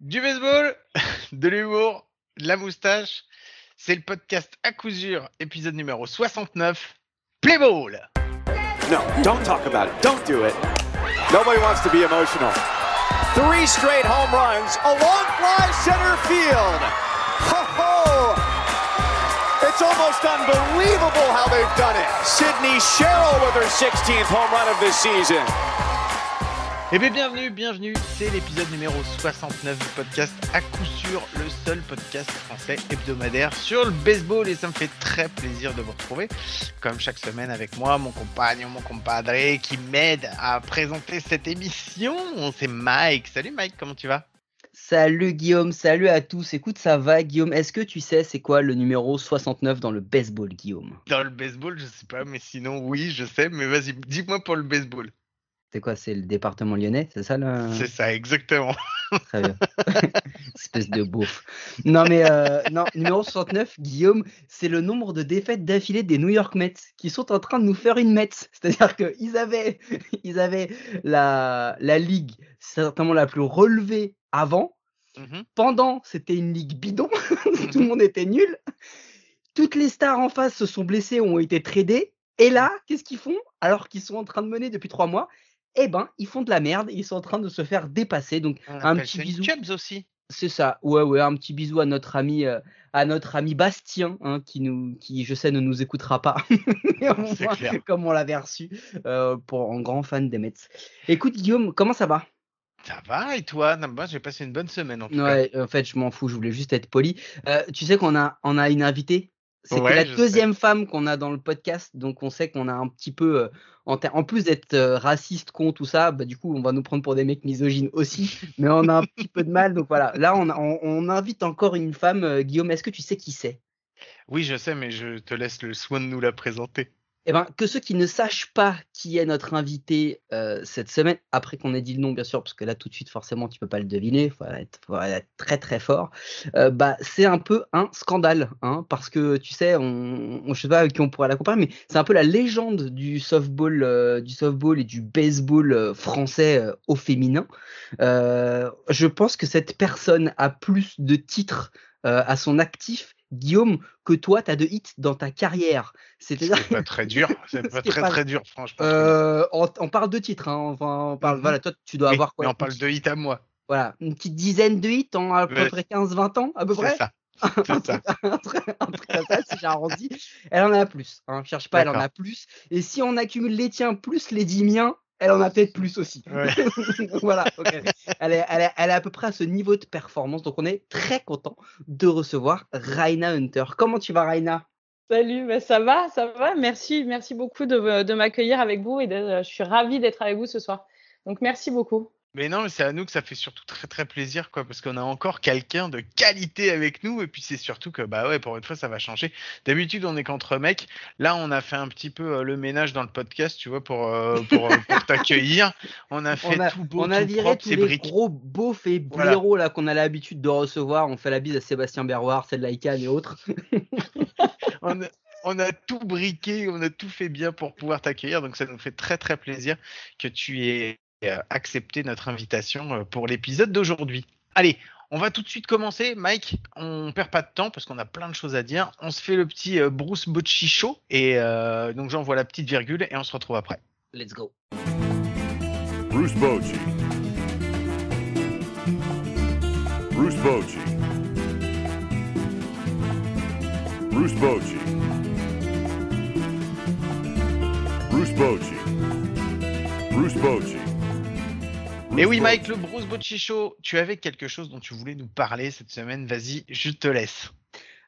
Du baseball, de l'humour, de la moustache. C'est le podcast à coup sûr, épisode numéro 69. Play ball! No, don't talk about it. Don't do it. Nobody wants to be emotional. Three straight home runs, a long fly center field. Ho ho! It's almost unbelievable how they've done it. Sydney Sherrill with her 16th home run of this season. Eh bien, bienvenue, bienvenue. C'est l'épisode numéro 69 du podcast à coup sûr, le seul podcast français hebdomadaire sur le baseball et ça me fait très plaisir de vous retrouver, comme chaque semaine avec moi, mon compagnon, mon compadre qui m'aide à présenter cette émission. C'est Mike. Salut Mike, comment tu vas? Salut Guillaume, salut à tous. Écoute, ça va Guillaume Est-ce que tu sais c'est quoi le numéro 69 dans le baseball, Guillaume? Dans le baseball, je sais pas, mais sinon oui, je sais, mais vas-y, dis-moi pour le baseball. C'est quoi C'est le département lyonnais C'est ça là C'est ça, exactement. Très bien. Espèce de bouffe. Non, mais euh, non, numéro 69, Guillaume, c'est le nombre de défaites d'affilée des New York Mets qui sont en train de nous faire une Mets. C'est-à-dire qu'ils avaient, ils avaient la, la ligue certainement la plus relevée avant. Mhm. Pendant, c'était une ligue bidon. Tout le monde était nul. Toutes les stars en face se sont blessées, ont été tradées. Et là, qu'est-ce qu'ils font Alors qu'ils sont en train de mener depuis trois mois, eh ben, ils font de la merde, ils sont en train de se faire dépasser. Donc, On un petit bisou. Aussi. C'est ça, ouais, ouais, un petit bisou à notre ami, euh, à notre ami Bastien, hein, qui nous, qui, je sais, ne nous écoutera pas, comme on l'avait reçu, euh, pour un grand fan des Mets. Écoute, Guillaume, comment ça va? Ça va et toi? Moi, j'ai passé une bonne semaine en tout cas. En fait, je m'en fous, je voulais juste être poli. Euh, tu sais qu'on a, on a une invitée? C'est Ouais, la sais. deuxième femme qu'on a dans le podcast, donc on sait qu'on a un petit peu, euh, en, plus d'être euh, raciste, con, tout ça, bah, du coup, on va nous prendre pour des mecs misogynes aussi, mais on a un petit peu de mal, donc voilà. Là, on, a- on, on invite encore une femme. Euh, Guillaume, est-ce que tu sais qui c'est? Oui, je sais, mais je te laisse le soin de nous la présenter. Eh ben, que ceux qui ne sachent pas qui est notre invité euh, cette semaine, après qu'on ait dit le nom, bien sûr, parce que là, tout de suite, forcément, tu peux pas le deviner, il faut être, très très fort. Euh, bah, c'est un peu un scandale, hein, parce que tu sais, on, on, je sais pas avec qui on pourrait la comparer, mais c'est un peu la légende du softball, euh, du softball et du baseball français au féminin. Je pense que cette personne a plus de titres à son actif, Guillaume, que toi, tu as de hits dans ta carrière. C'est-à-dire C'est pas très dur. C'est pas très pas- très dur, franchement. euh, on, on parle de titres, hein, enfin, on parle, Mhm. voilà, toi tu dois Oui, avoir quoi mais on parle de hit à moi. Voilà, une petite dizaine de hits en à peu près 15-20 ans, à peu près. ça. C'est ça. un, truc, un truc comme ça, si j'arrondis. Elle en a plus, hein, cherche pas, elle en a plus. Et si on accumule les tiens plus les 10 miens, elle en a peut-être plus aussi. Ouais. voilà, ok. elle, est, elle, est, elle est à peu près à ce niveau de performance, donc on est très content de recevoir Raina Hunter. Comment tu vas, Raina? Salut, bah, ça va, ça va. Merci, merci beaucoup de, de m'accueillir avec vous et de- je suis ravie d'être avec vous ce soir. Donc merci beaucoup. Mais non, mais c'est à nous que ça fait surtout très très plaisir, quoi, parce qu'on a encore quelqu'un de qualité avec nous, et puis c'est surtout que, bah ouais, pour une fois, ça va changer. D'habitude, on est qu'entre mecs. Là, on a fait un petit peu euh, le ménage dans le podcast, tu vois, pour, euh, pour, euh, pour t'accueillir. On a fait on a, tout beau, on a tout viré propre, tous c'est les briques. gros beaufs et Voilà. blaireaux là qu'on a l'habitude de recevoir. On fait la bise à Sébastien Berroir, celle de Laïcan et autres. on, a, on a tout briqué, on a tout fait bien pour pouvoir t'accueillir. Donc ça nous fait très très plaisir que tu aies accepté notre invitation euh, pour l'épisode d'aujourd'hui. Allez, on va tout de suite commencer. Mike, on perd pas de temps parce qu'on a plein de choses à dire. On se fait le petit euh, Bruce Bocci show et euh, donc j'envoie la petite virgule et on se retrouve après. Let's go. Bruce Bochy. Bruce Bochy. Bruce Bochy. Bruce Bochy. Bruce Bochy. Et oui, Mike, le Bruce Bocci show, tu avais quelque chose dont tu voulais nous parler cette semaine. Vas-y, je te laisse.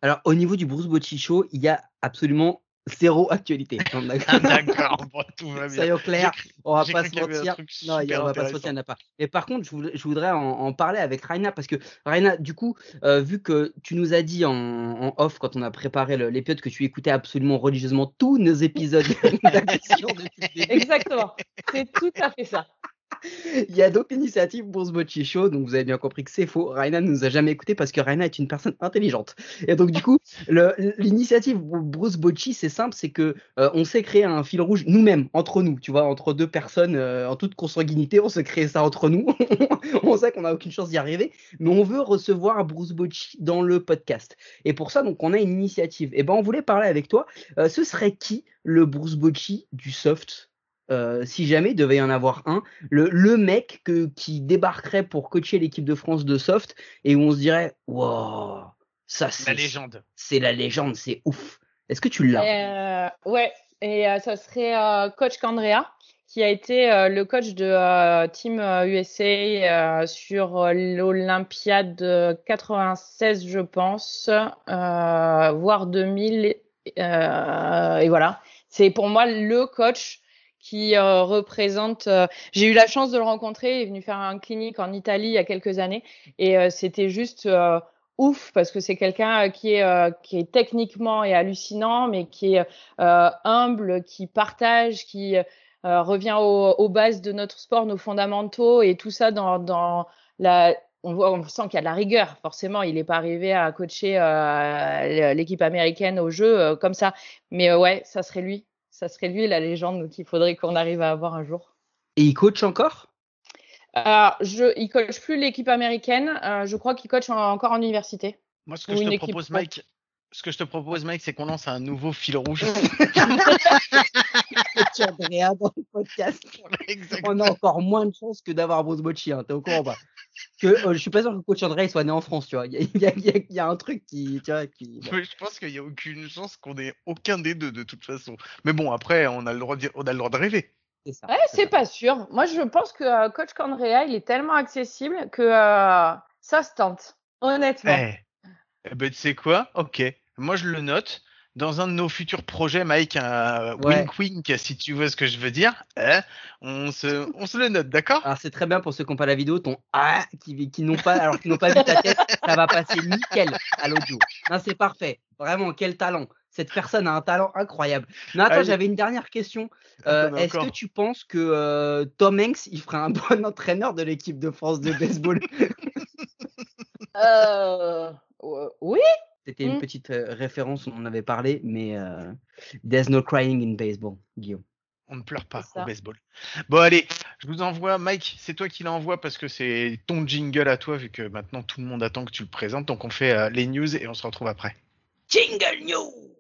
Alors au niveau du Bruce Bocci Show, il y a absolument zéro actualité. D'accord, bon, tout va bien. Soyons clairs, on va pas se mentir. Non, on va pas se mentir, il n'y en a pas. Et par contre, je voulais- je voudrais en, en parler avec Raina parce que Raina, du coup, euh, vu que tu nous as dit en, en off quand on a préparé l'épisode que tu écoutais absolument religieusement tous nos épisodes début. Exactement. C'est tout à fait ça. Il y a donc l'initiative Bourse Bocci Show, donc vous avez bien compris que c'est faux. Raina ne nous a jamais écouté parce que Raina est une personne intelligente. Et donc du coup, l'initiative Bruce Bocci, c'est simple, c'est que euh, on s'est créé un fil rouge nous-mêmes, entre nous, tu vois, entre deux personnes euh, en toute consanguinité, on s'est créé ça entre nous. on sait qu'on n'a aucune chance d'y arriver, mais on veut recevoir Bruce Bocci dans le podcast. Et pour ça, donc, on a une initiative. Et ben, on voulait parler avec toi. Euh, ce serait qui le Bruce Bocci du soft? Euh, si jamais il devait y en avoir un, le, le mec que, qui débarquerait pour coacher l'équipe de France de soft et où on se dirait, wow, ça La c'est légende. c'est la légende, c'est ouf. Est-ce que tu l'as? Euh, ouais, et euh, ça serait euh, coach Candrea, qui a été euh, le coach de euh, Team USA euh, sur euh, l'Olympiade de 96, je pense, euh, voire 2000. euh, et voilà, c'est pour moi le coach qui euh, représente. euh, J'ai eu la chance de le rencontrer. Il est venu faire un clinique en Italie il y a quelques années, et euh, c'était juste. euh, ouf parce que c'est quelqu'un euh, qui est euh, qui est techniquement et hallucinant mais qui est humble qui partage qui revient au- aux bases de notre sport nos fondamentaux et tout ça dans dans la on voit on sent qu'il y a de la rigueur forcément il n'est pas arrivé à coacher euh, l'équipe américaine au jeu euh, comme ça mais ouais ça serait lui ça serait lui la légende qu'il faudrait qu'on arrive à avoir un jour Et il coach encore? Alors je il coach plus l'équipe américaine euh, je crois qu'il coach en- encore en université Moi, ce que je te équipe propose, pro. Mike, ce que je te propose, Mike, c'est qu'on lance un nouveau fil rouge. Coach Andrea dans le podcast. Exactement. On a encore moins de chances que d'avoir Bruce Bocci, hein, t'es au courant pas? Que, euh, Je suis pas sûr que Coach Andrea il soit né en France, tu vois. Il y a, y y un truc qui. Tu vois, qui... Mais je pense qu'il n'y a aucune chance qu'on ait aucun des deux de toute façon. Mais bon, après, on a le droit de, on a le droit de rêver. C'est ça. Ouais, c'est pas sûr. Moi, je pense que euh, Coach Candrea, il est tellement accessible que euh, ça se tente. Honnêtement. Eh, eh ben, tu sais quoi? Ok, moi je le note. Dans un de nos futurs projets, Mike, un Ouais. wink wink, si tu vois ce que je veux dire, hein, on, se, on se le note, d'accord? Alors c'est très bien pour ceux qui n'ont pas la vidéo, ton ah qui, qui n'ont pas alors qu'ils n'ont pas vu ta tête, ça va passer nickel à l'audio. C'est parfait. Vraiment, quel talent. Cette personne a un talent incroyable. Non, attends, j'avais une dernière question. Euh, Attends, mais Est-ce que tu penses que euh, Tom Hanks, il ferait un bon entraîneur de l'équipe de France de baseball? Euh, euh, oui. C'était une Mm. petite référence, on en avait parlé, mais euh, there's no crying in baseball, Guillaume. On ne pleure pas au baseball. Bon, allez, je vous envoie. Mike, c'est toi qui l'envoie parce que c'est ton jingle à toi, vu que maintenant tout le monde attend que tu le présentes. Donc on fait euh, les news et on se retrouve après. Jingle News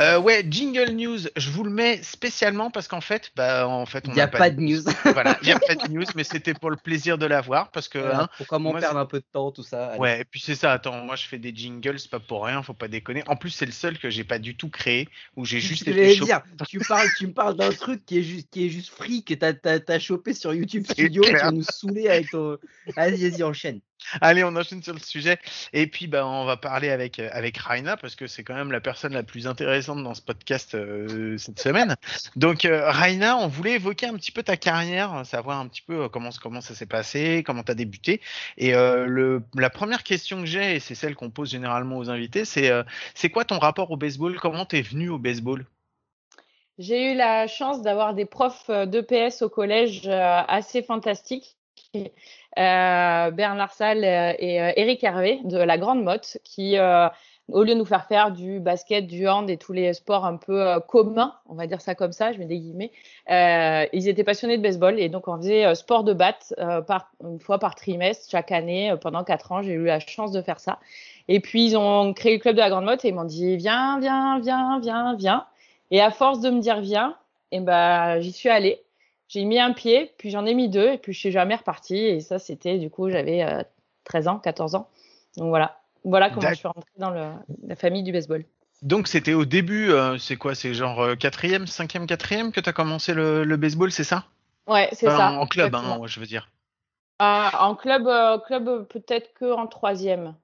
Uh, Euh, ouais, jingle news, je vous le mets spécialement parce qu'en fait, bah, en fait, on Il n'y a pas de news. Voilà, il n'y a pas de news, mais c'était pour le plaisir de l'avoir parce que. Voilà, hein, Pourquoi m'en moi, perdre un peu de temps, tout ça allez. Ouais, et puis c'est ça, attends, moi je fais des jingles, c'est pas pour rien, faut pas déconner. En plus, c'est le seul que j'ai pas du tout créé, où j'ai juste Je été dire, tu parles, tu me parles d'un truc qui est juste, qui est juste free que t'as, t'as chopé sur YouTube Studio, tu clair. vas nous saouler avec ton. Vas-y, vas-y, enchaîne. Allez, on enchaîne sur le sujet. Et puis, bah, on va parler avec, euh, avec Raina, parce que c'est quand même la personne la plus intéressante dans ce podcast euh, cette semaine. Donc, euh, Raina, on voulait évoquer un petit peu ta carrière, savoir un petit peu euh, comment, ça s'est passé, comment tu as débuté. Et la première question que j'ai, et c'est celle qu'on pose généralement aux invités, c'est c'est quoi ton rapport au baseball? Comment t'es venu au baseball? J'ai eu la chance d'avoir des profs d'EPS au collège assez fantastiques. Bernard Salle et Eric Hervé de la Grande Motte qui, au lieu de nous faire faire du basket, du hand et tous les sports un peu euh, communs, on va dire ça comme ça, je mets des guillemets, euh, ils étaient passionnés de baseball et donc on faisait euh, sport de batte une fois par trimestre chaque année pendant quatre ans. J'ai eu la chance de faire ça. Et puis ils ont créé le club de la Grande Motte et ils m'ont dit viens, viens, viens, viens, viens. Et à force de me dire viens, et ben j'y suis allée. J'ai mis un pied, puis j'en ai mis deux, et puis je suis jamais repartie. Et ça, c'était du coup, j'avais euh, 13 ans, 14 ans. Donc voilà. Voilà comment je suis rentrée dans le- la famille du baseball. Donc, c'était au début, euh, c'est quoi C'est genre euh, quatrième, cinquième, quatrième que tu as commencé le, le baseball, c'est ça? Ouais, c'est Enfin, ça. En club, hein, je veux dire. Ah, en club, euh, club peut-être que en troisième.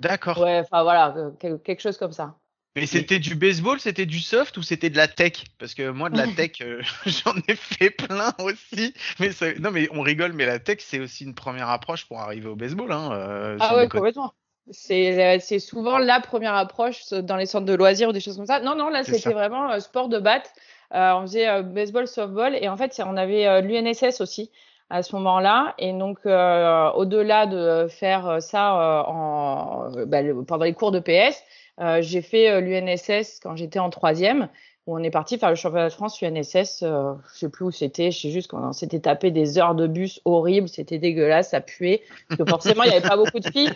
D'accord. Ouais, enfin voilà, euh, quel- quelque chose comme ça. Mais c'était du baseball, c'était du soft ou c'était de la tech? Parce que moi, de la tech, euh, j'en ai fait plein aussi. Mais ça- non, mais on rigole, mais la tech, c'est aussi une première approche pour arriver au baseball. Hein, euh, Ah ouais, complètement. C'est euh, c'est souvent la première approche dans les centres de loisirs ou des choses comme ça. Non, non, là, c'était vraiment euh, sport de batte. Euh, on faisait euh, baseball, softball. Et en fait, on avait euh, l'UNSS aussi à ce moment-là. Et donc, euh, au-delà de faire euh, ça euh, en, euh, bah, le- pendant les cours de PS, euh, j'ai fait euh, l'UNSS quand j'étais en troisième, où on est parti faire le championnat de France UNSS. Euh, je sais plus où c'était. Je sais juste qu'on s'était tapé des heures de bus horribles. C'était dégueulasse, ça puait. Parce que forcément, il n'y avait pas beaucoup de filles.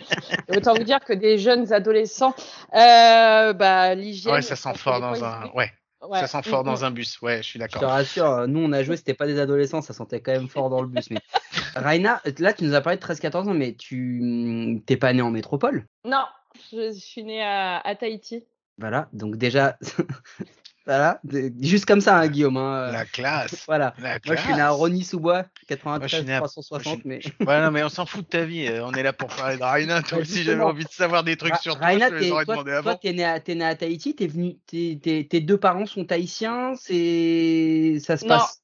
Et autant vous dire que des jeunes adolescents, euh, bah, l'hygiène. Ouais, ça sent fort dans un. Ouais, Ouais. ça sent fort Mm, mm. dans un bus. Ouais, je suis Je te d'accord. rassure, nous on a joué, c'était pas des adolescents, ça sentait quand même fort dans le bus. Mais Raina, là tu nous as parlé de 13-14 ans, mais tu hum, t'es pas né en métropole? Non, je, je suis née à, à Tahiti. Voilà, donc déjà, voilà, de- juste comme ça, hein, Guillaume. hein, euh, La classe. Voilà. La Moi je suis né à classe. Rony-sous-Bois, Moi, je suis 93 né à- 360, mais. Ouais, non, mais on s'en fout de ta vie. euh, On est là pour parler de Raina. Toi Bah, aussi, j'avais envie de savoir des trucs Ra- sur toi. Raina, je te t'es- les aurais toi, demandé toi, avant. t'es né, à- t'es né à Tahiti, t'es venu, t'es- t'es- tes deux parents sont tahitiens, c'est, ça se Non. passe.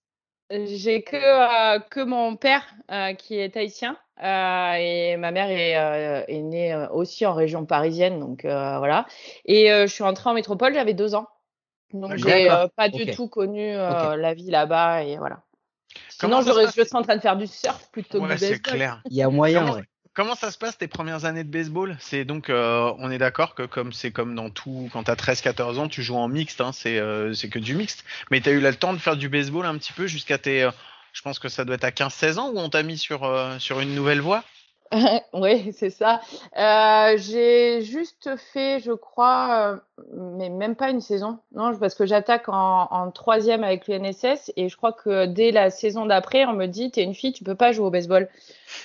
J'ai que, euh, que mon père euh, qui est tahitien euh, et ma mère est, euh, est née aussi en région parisienne, donc euh, voilà. Et euh, je suis rentrée en métropole, j'avais deux ans. Donc j'ai euh, pas du tout connu euh, la vie là-bas et voilà. Comment Sinon, ça se j'aurais- passe? je serais en train de faire du surf plutôt que du c'est baseball. clair. Il y a moyen. Comment- ouais. Comment ça se passe tes premières années de baseball? C'est donc, euh, on est d'accord que comme c'est comme dans tout, quand t'as 13-14 ans, tu joues en mixte, hein, c'est euh, c'est que du mixte. Mais t'as eu le temps de faire du baseball un petit peu jusqu'à tes, euh, je pense que ça doit être à 15-16 ans où on t'a mis sur euh, sur une nouvelle voie? Oui, c'est ça. Euh, j'ai juste fait, je crois, euh, mais même pas une saison. Non, parce que j'attaque en, en troisième avec l'UNSS et je crois que dès la saison d'après, on me dit, t'es une fille, tu peux pas jouer au baseball.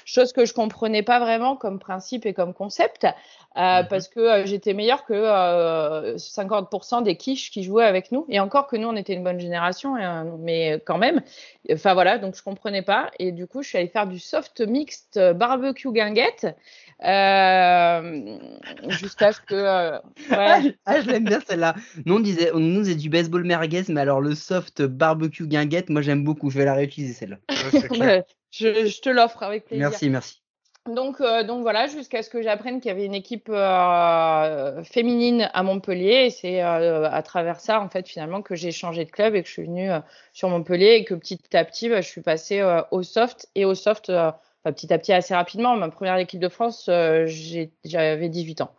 Chose que je comprenais pas vraiment comme principe et comme concept, euh, Mhm. parce que j'étais meilleure que euh, 50% des quiches qui jouaient avec nous. Et encore que nous, on était une bonne génération, mais quand même. Enfin voilà, donc je comprenais pas. Et du coup, je suis allée faire du soft mixte barbecue guinguette. Euh, jusqu'à ce que. euh, Ah, ouais. ah, je l'aime bien celle-là. Nous on disait, on nous disait du baseball merguez, mais alors le soft barbecue guinguette, moi j'aime beaucoup. Je vais la réutiliser celle-là. Ouais, je, je te l'offre avec plaisir. Merci, merci. Donc, euh, donc voilà, jusqu'à ce que j'apprenne qu'il y avait une équipe euh, féminine à Montpellier. Et c'est euh, à travers ça, en fait, finalement, que j'ai changé de club et que je suis venue euh, sur Montpellier et que petit à petit, bah, je suis passée euh, au soft et au soft, euh, enfin, petit à petit, assez rapidement. Ma première équipe de France, euh, j'avais 18 ans.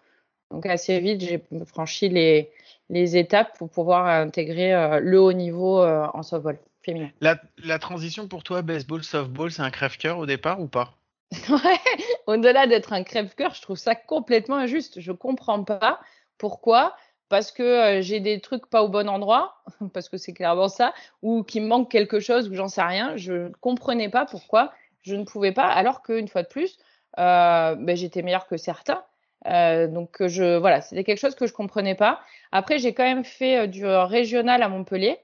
Donc assez vite, j'ai franchi les, les étapes pour pouvoir intégrer euh, le haut niveau euh, en softball féminin. La, la transition pour toi, baseball, softball, c'est un crève-cœur au départ ou pas? Ouais, au-delà d'être un crève-cœur, je trouve ça complètement injuste. Je comprends pas pourquoi. Parce que j'ai des trucs pas au bon endroit, parce que c'est clairement ça, ou qu'il me manque quelque chose, ou j'en sais rien. Je ne comprenais pas pourquoi je ne pouvais pas, alors qu'une fois de plus, euh, ben, j'étais meilleure que certains. Euh, donc euh, voilà, c'était quelque chose que je comprenais pas. Après, j'ai quand même fait du régional à Montpellier.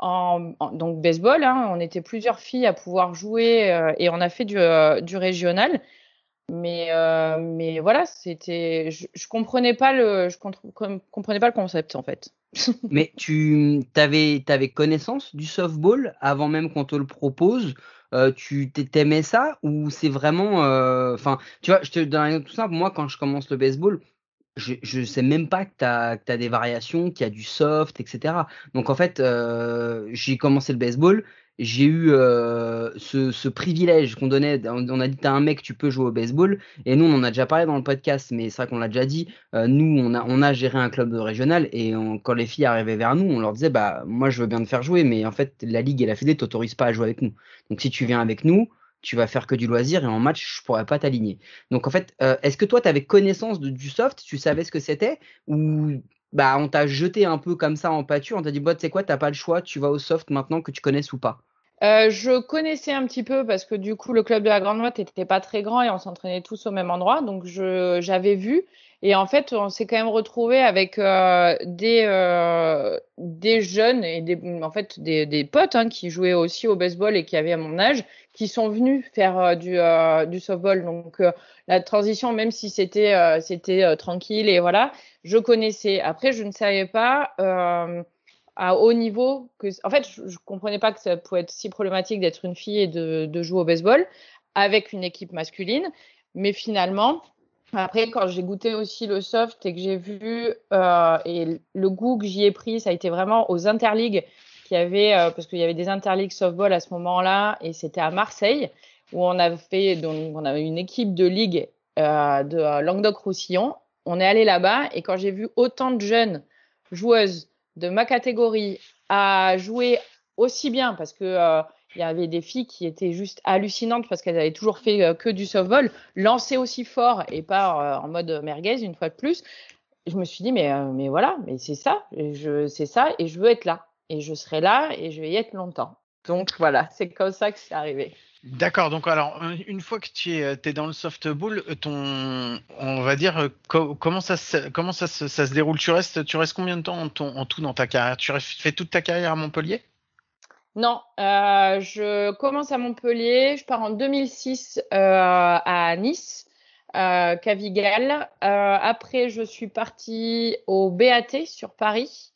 Donc baseball, hein, on était plusieurs filles à pouvoir jouer et on a fait du, régional. Mais, mais voilà, c'était, je, je comprenais pas le, je comprenais pas le concept en fait. Mais tu avais, connaissance du softball avant même qu'on te le propose Euh, Tu t'ai- t'aimais ça ou c'est vraiment. euh, Enfin, tu vois, je te donne un exemple tout simple. Moi, quand je commence le baseball, je, je sais même pas que tu as, des variations, qu'il y a du soft, etc. Donc en fait, euh, j'ai commencé le baseball. J'ai eu euh, ce, privilège qu'on donnait. On, a dit, t'as un mec, tu peux jouer au baseball. Et nous, on en a déjà parlé dans le podcast, mais c'est vrai qu'on l'a déjà dit. Euh, nous, on a, géré un club régional et on- quand les filles arrivaient vers nous, on leur disait bah moi je veux bien te faire jouer, mais en fait la ligue et la fédé t'autorisent pas à jouer avec nous. Donc si tu viens avec nous, tu vas faire que du loisir et en match je pourrais pas t'aligner. Donc en fait, euh, est-ce que toi tu avais connaissance de, du soft, tu savais ce que c'était ou bah on t'a jeté un peu comme ça en pâture, on t'a dit bah sais quoi, t'as pas le choix, tu vas au soft maintenant que tu connaisses ou pas? Euh, je connaissais un petit peu parce que du coup le club de la Grande Motte n'était pas très grand et on s'entraînait tous au même endroit, donc j'avais vu et en fait on s'est quand même retrouvé avec euh, des des jeunes et des en fait des, des potes hein, qui jouaient aussi au baseball et qui avaient à mon âge, qui sont venus faire euh, du, euh, du softball. Donc euh, la transition, même si c'était tranquille et voilà, je connaissais. Après, je ne savais pas à haut niveau que, en fait, je, je comprenais pas que ça pouvait être si problématique d'être une fille et de, jouer au baseball avec une équipe masculine. Mais finalement, après, quand j'ai goûté aussi le soft et que j'ai vu et le goût que j'y ai pris, ça a été vraiment aux interligues y avait, euh, parce qu'il y avait des interligues softball à ce moment-là, et c'était à Marseille où on avait fait, donc on avait une équipe de ligue euh, de euh, Languedoc-Roussillon. On est allé là-bas et quand j'ai vu autant de jeunes joueuses de ma catégorie à jouer aussi bien, parce que il y avait des filles qui étaient juste hallucinantes parce qu'elles avaient toujours fait que du softball, lancer aussi fort et pas en mode merguez une fois de plus. Je me suis dit mais mais voilà, mais c'est ça, je c'est ça et je veux être là et je serai là et je vais y être longtemps. Donc voilà, c'est comme ça que c'est arrivé. D'accord, donc alors un- une fois que tu es, euh, dans le softball, euh, ton, on va dire euh, co- comment ça se, comment ça ça se déroule? Tu restes, tu restes combien de temps en, ton- en tout dans ta carrière? Tu fais toute ta carrière à Montpellier? Non, euh, je commence à Montpellier, je pars en 2006 euh, à Nice, euh, Cavigal. Après, je suis partie au BAT sur Paris.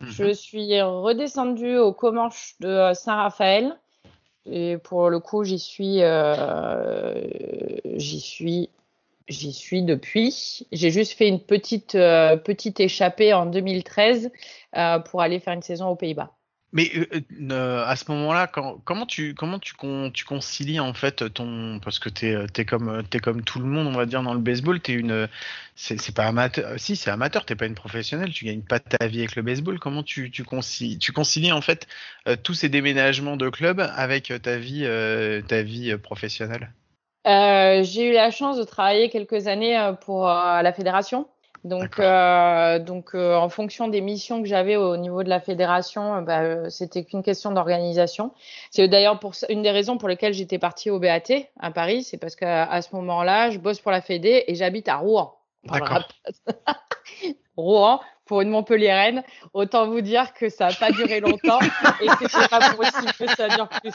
Je suis redescendue au Comanche de euh, Saint-Raphaël. Et pour le coup, j'y suis, euh, suis, suis depuis. J'ai juste fait une petite, euh, petite échappée en 2013 euh, pour aller faire une saison aux Pays-Bas. Mais euh, euh, à ce moment-là, comment tu comment tu, con- tu concilies en fait ton parce que t'es es comme t'es comme tout le monde on va dire dans le baseball t'es une c'est pas amateur si c'est amateur t'es pas une professionnelle tu gagnes pas ta vie avec le baseball comment tu tu concilies tu concilies en fait euh, tous ces déménagements de club avec euh, ta vie euh, ta vie euh, professionnelle? Euh, j'ai eu la chance de travailler quelques années euh, pour euh, la fédération. Donc, euh, donc euh, en fonction des missions que j'avais au niveau de la fédération, euh, bah, c'était qu'une question d'organisation. C'est d'ailleurs pour une des raisons pour lesquelles j'étais partie au BAT à Paris, c'est parce qu'à ce moment-là, je bosse pour la Fédé et j'habite à Rouen. D'accord. Rouen pour une Montpelliéraine. Autant vous dire que ça n'a pas duré longtemps et que c'est pas possible que ça dure plus.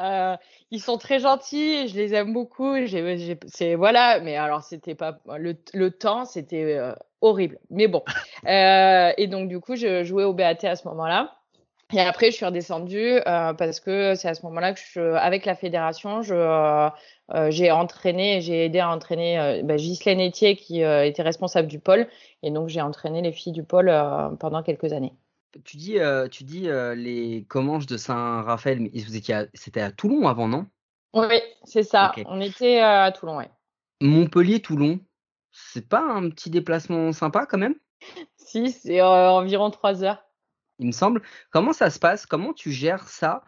Euh, ils sont très gentils, je les aime beaucoup. c'est voilà, mais alors c'était pas le, temps, c'était euh, horrible. Mais bon, Euh, et donc du coup, je jouais au BAT à ce moment-là. Et après, je suis redescendue parce que c'est à ce moment-là que avec la fédération, j'ai entraîné, j'ai aidé à entraîner euh, bah, Ghislaine Etier qui était responsable du pôle, et donc j'ai entraîné les filles du pôle pendant quelques années. Tu dis, euh, tu dis euh, les Comanches de Saint-Raphaël, mais c'était à Toulon avant, non? Oui, c'est ça. On était à Toulon, ouais. Montpellier-Toulon, c'est pas un petit déplacement sympa quand même, Si, c'est euh, environ trois heures. il me semble. Comment ça se passe? Comment tu gères ça?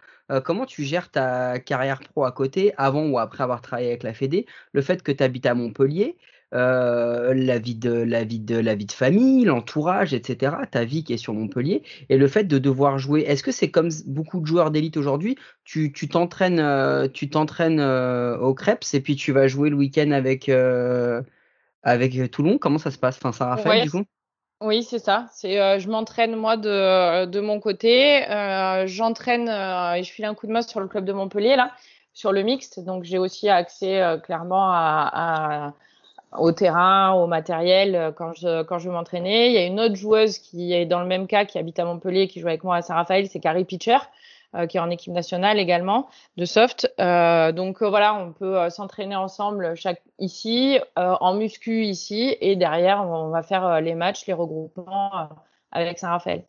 Comment tu gères ta carrière pro à côté, avant ou après avoir travaillé avec la Fédé? Le fait que tu habites à Montpellier, euh, la vie de la vie de la vie de famille, l'entourage, etc. Ta vie qui est sur Montpellier et le fait de devoir jouer. Est-ce que c'est comme beaucoup de joueurs d'élite aujourd'hui Tu tu t'entraînes euh, tu t'entraînes euh, au Crêpes et puis tu vas jouer le week-end avec euh, avec Toulon? Comment ça se passe? Enfin Saint-Raphaël Ouais, du coup? Oui, c'est ça. C'est, euh, je m'entraîne moi de, de mon côté. Euh, j'entraîne euh, et je file un coup de main sur le club de Montpellier là, sur le mixte. Donc j'ai aussi accès euh, clairement à, à- au terrain, au matériel euh, quand je quand je veux m'entraîner. Il y a une autre joueuse qui est dans le même cas, qui habite à Montpellier, qui joue avec moi à Saint-Raphaël, c'est Carrie Pitcher. euh, qui est en équipe nationale également de soft. Euh, donc euh, voilà, on peut s'entraîner ensemble chaque ici, en muscu ici, et derrière on va faire les matchs, les regroupements avec Saint-Raphaël.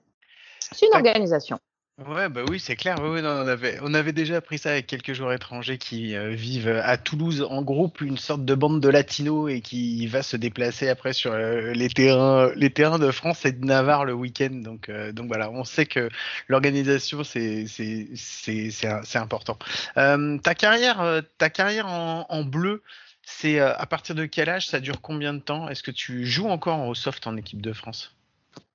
C'est une organisation. Ouais, bah oui, c'est clair. On avait, déjà appris ça avec quelques joueurs étrangers qui euh, vivent à Toulouse en groupe, une sorte de bande de latinos et qui va se déplacer après sur euh, les terrains, de France et de Navarre le week-end. Donc, euh, voilà, on sait que l'organisation, c'est, important. Ta carrière, en, en bleu, c'est à partir de quel âge? Ça dure combien de temps? Est-ce que tu joues encore au soft en équipe de France?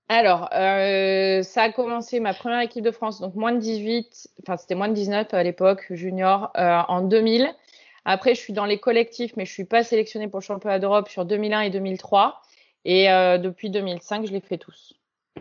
Alors, euh, ça a commencé ma première équipe de France, donc moins de 18, enfin c'était moins de 19 à l'époque, junior, euh, en 2000. Après, je suis dans les collectifs, mais je suis pas sélectionnée pour le championnat d'Europe sur 2001 et 2003. Et euh, depuis 2005, je les fais tous.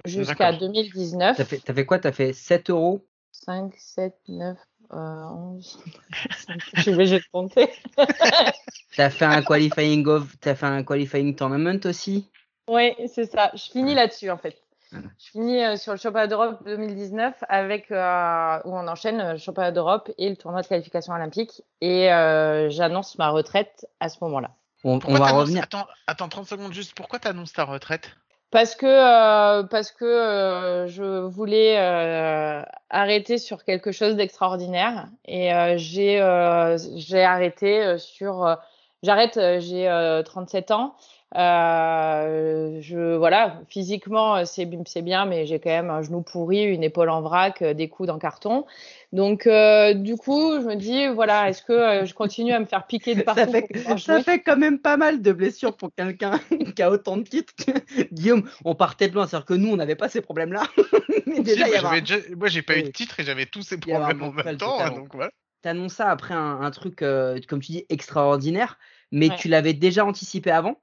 Jusqu'à D'accord. 2019. T'as fait, fait quoi? T'as fait 7 euros? 5, 7, 9. euh, 11. Je suis obligée de compter. T'as fait un qualifying of, t'as fait un qualifying tournament aussi? Oui, c'est ça. Je finis là-dessus en fait. Voilà. Je finis euh, sur le championnat d'Europe 2019 avec euh, où on enchaîne euh, le championnat d'Europe et le tournoi de qualification olympique et euh, j'annonce ma retraite à ce moment-là. On, va revenir. Attends, attends 30 secondes juste. Pourquoi tu annonces ta retraite? Parce que euh, parce que euh, je voulais euh, arrêter sur quelque chose d'extraordinaire et euh, j'ai euh, j'ai arrêté sur euh, j'arrête j'ai euh, 37 ans euh, je voilà physiquement euh, c'est c'est bien mais j'ai quand même un genou pourri une épaule en vrac euh, des coudes en carton donc euh, du coup je me dis voilà est-ce que je continue à me faire piquer de partout Ça fait, ça quand même pas mal de blessures pour quelqu'un qui a autant de titres. Guillaume, on partait de loin, c'est-à-dire que nous, on n'avait pas ces problèmes-là. Déjà, Si, moi, déjà- moi, j'ai pas eu de titre et j'avais tous ces problèmes en même temps. hein, donc voilà. T'annonces ça après un, un truc, euh, comme tu dis, extraordinaire, mais Ouais. tu l'avais déjà anticipé avant?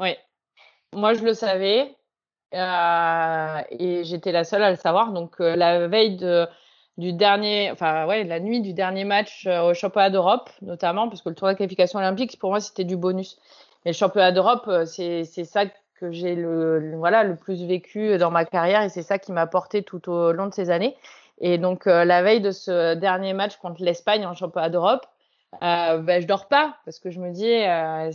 Oui. Moi, je le savais euh, et j'étais la seule à le savoir. Donc, euh, la veille du dernier, enfin, ouais, la nuit du dernier match euh, au championnat d'Europe, notamment, parce que le tournoi de qualification olympique, pour moi, c'était du bonus. Mais le championnat d'Europe, c'est, ça que j'ai le, voilà, le plus vécu dans ma carrière et c'est ça qui m'a porté tout au long de ces années. Et donc, la veille de ce dernier match contre l'Espagne en championnat d'Europe, euh, ben, je dors pas parce que je me dis,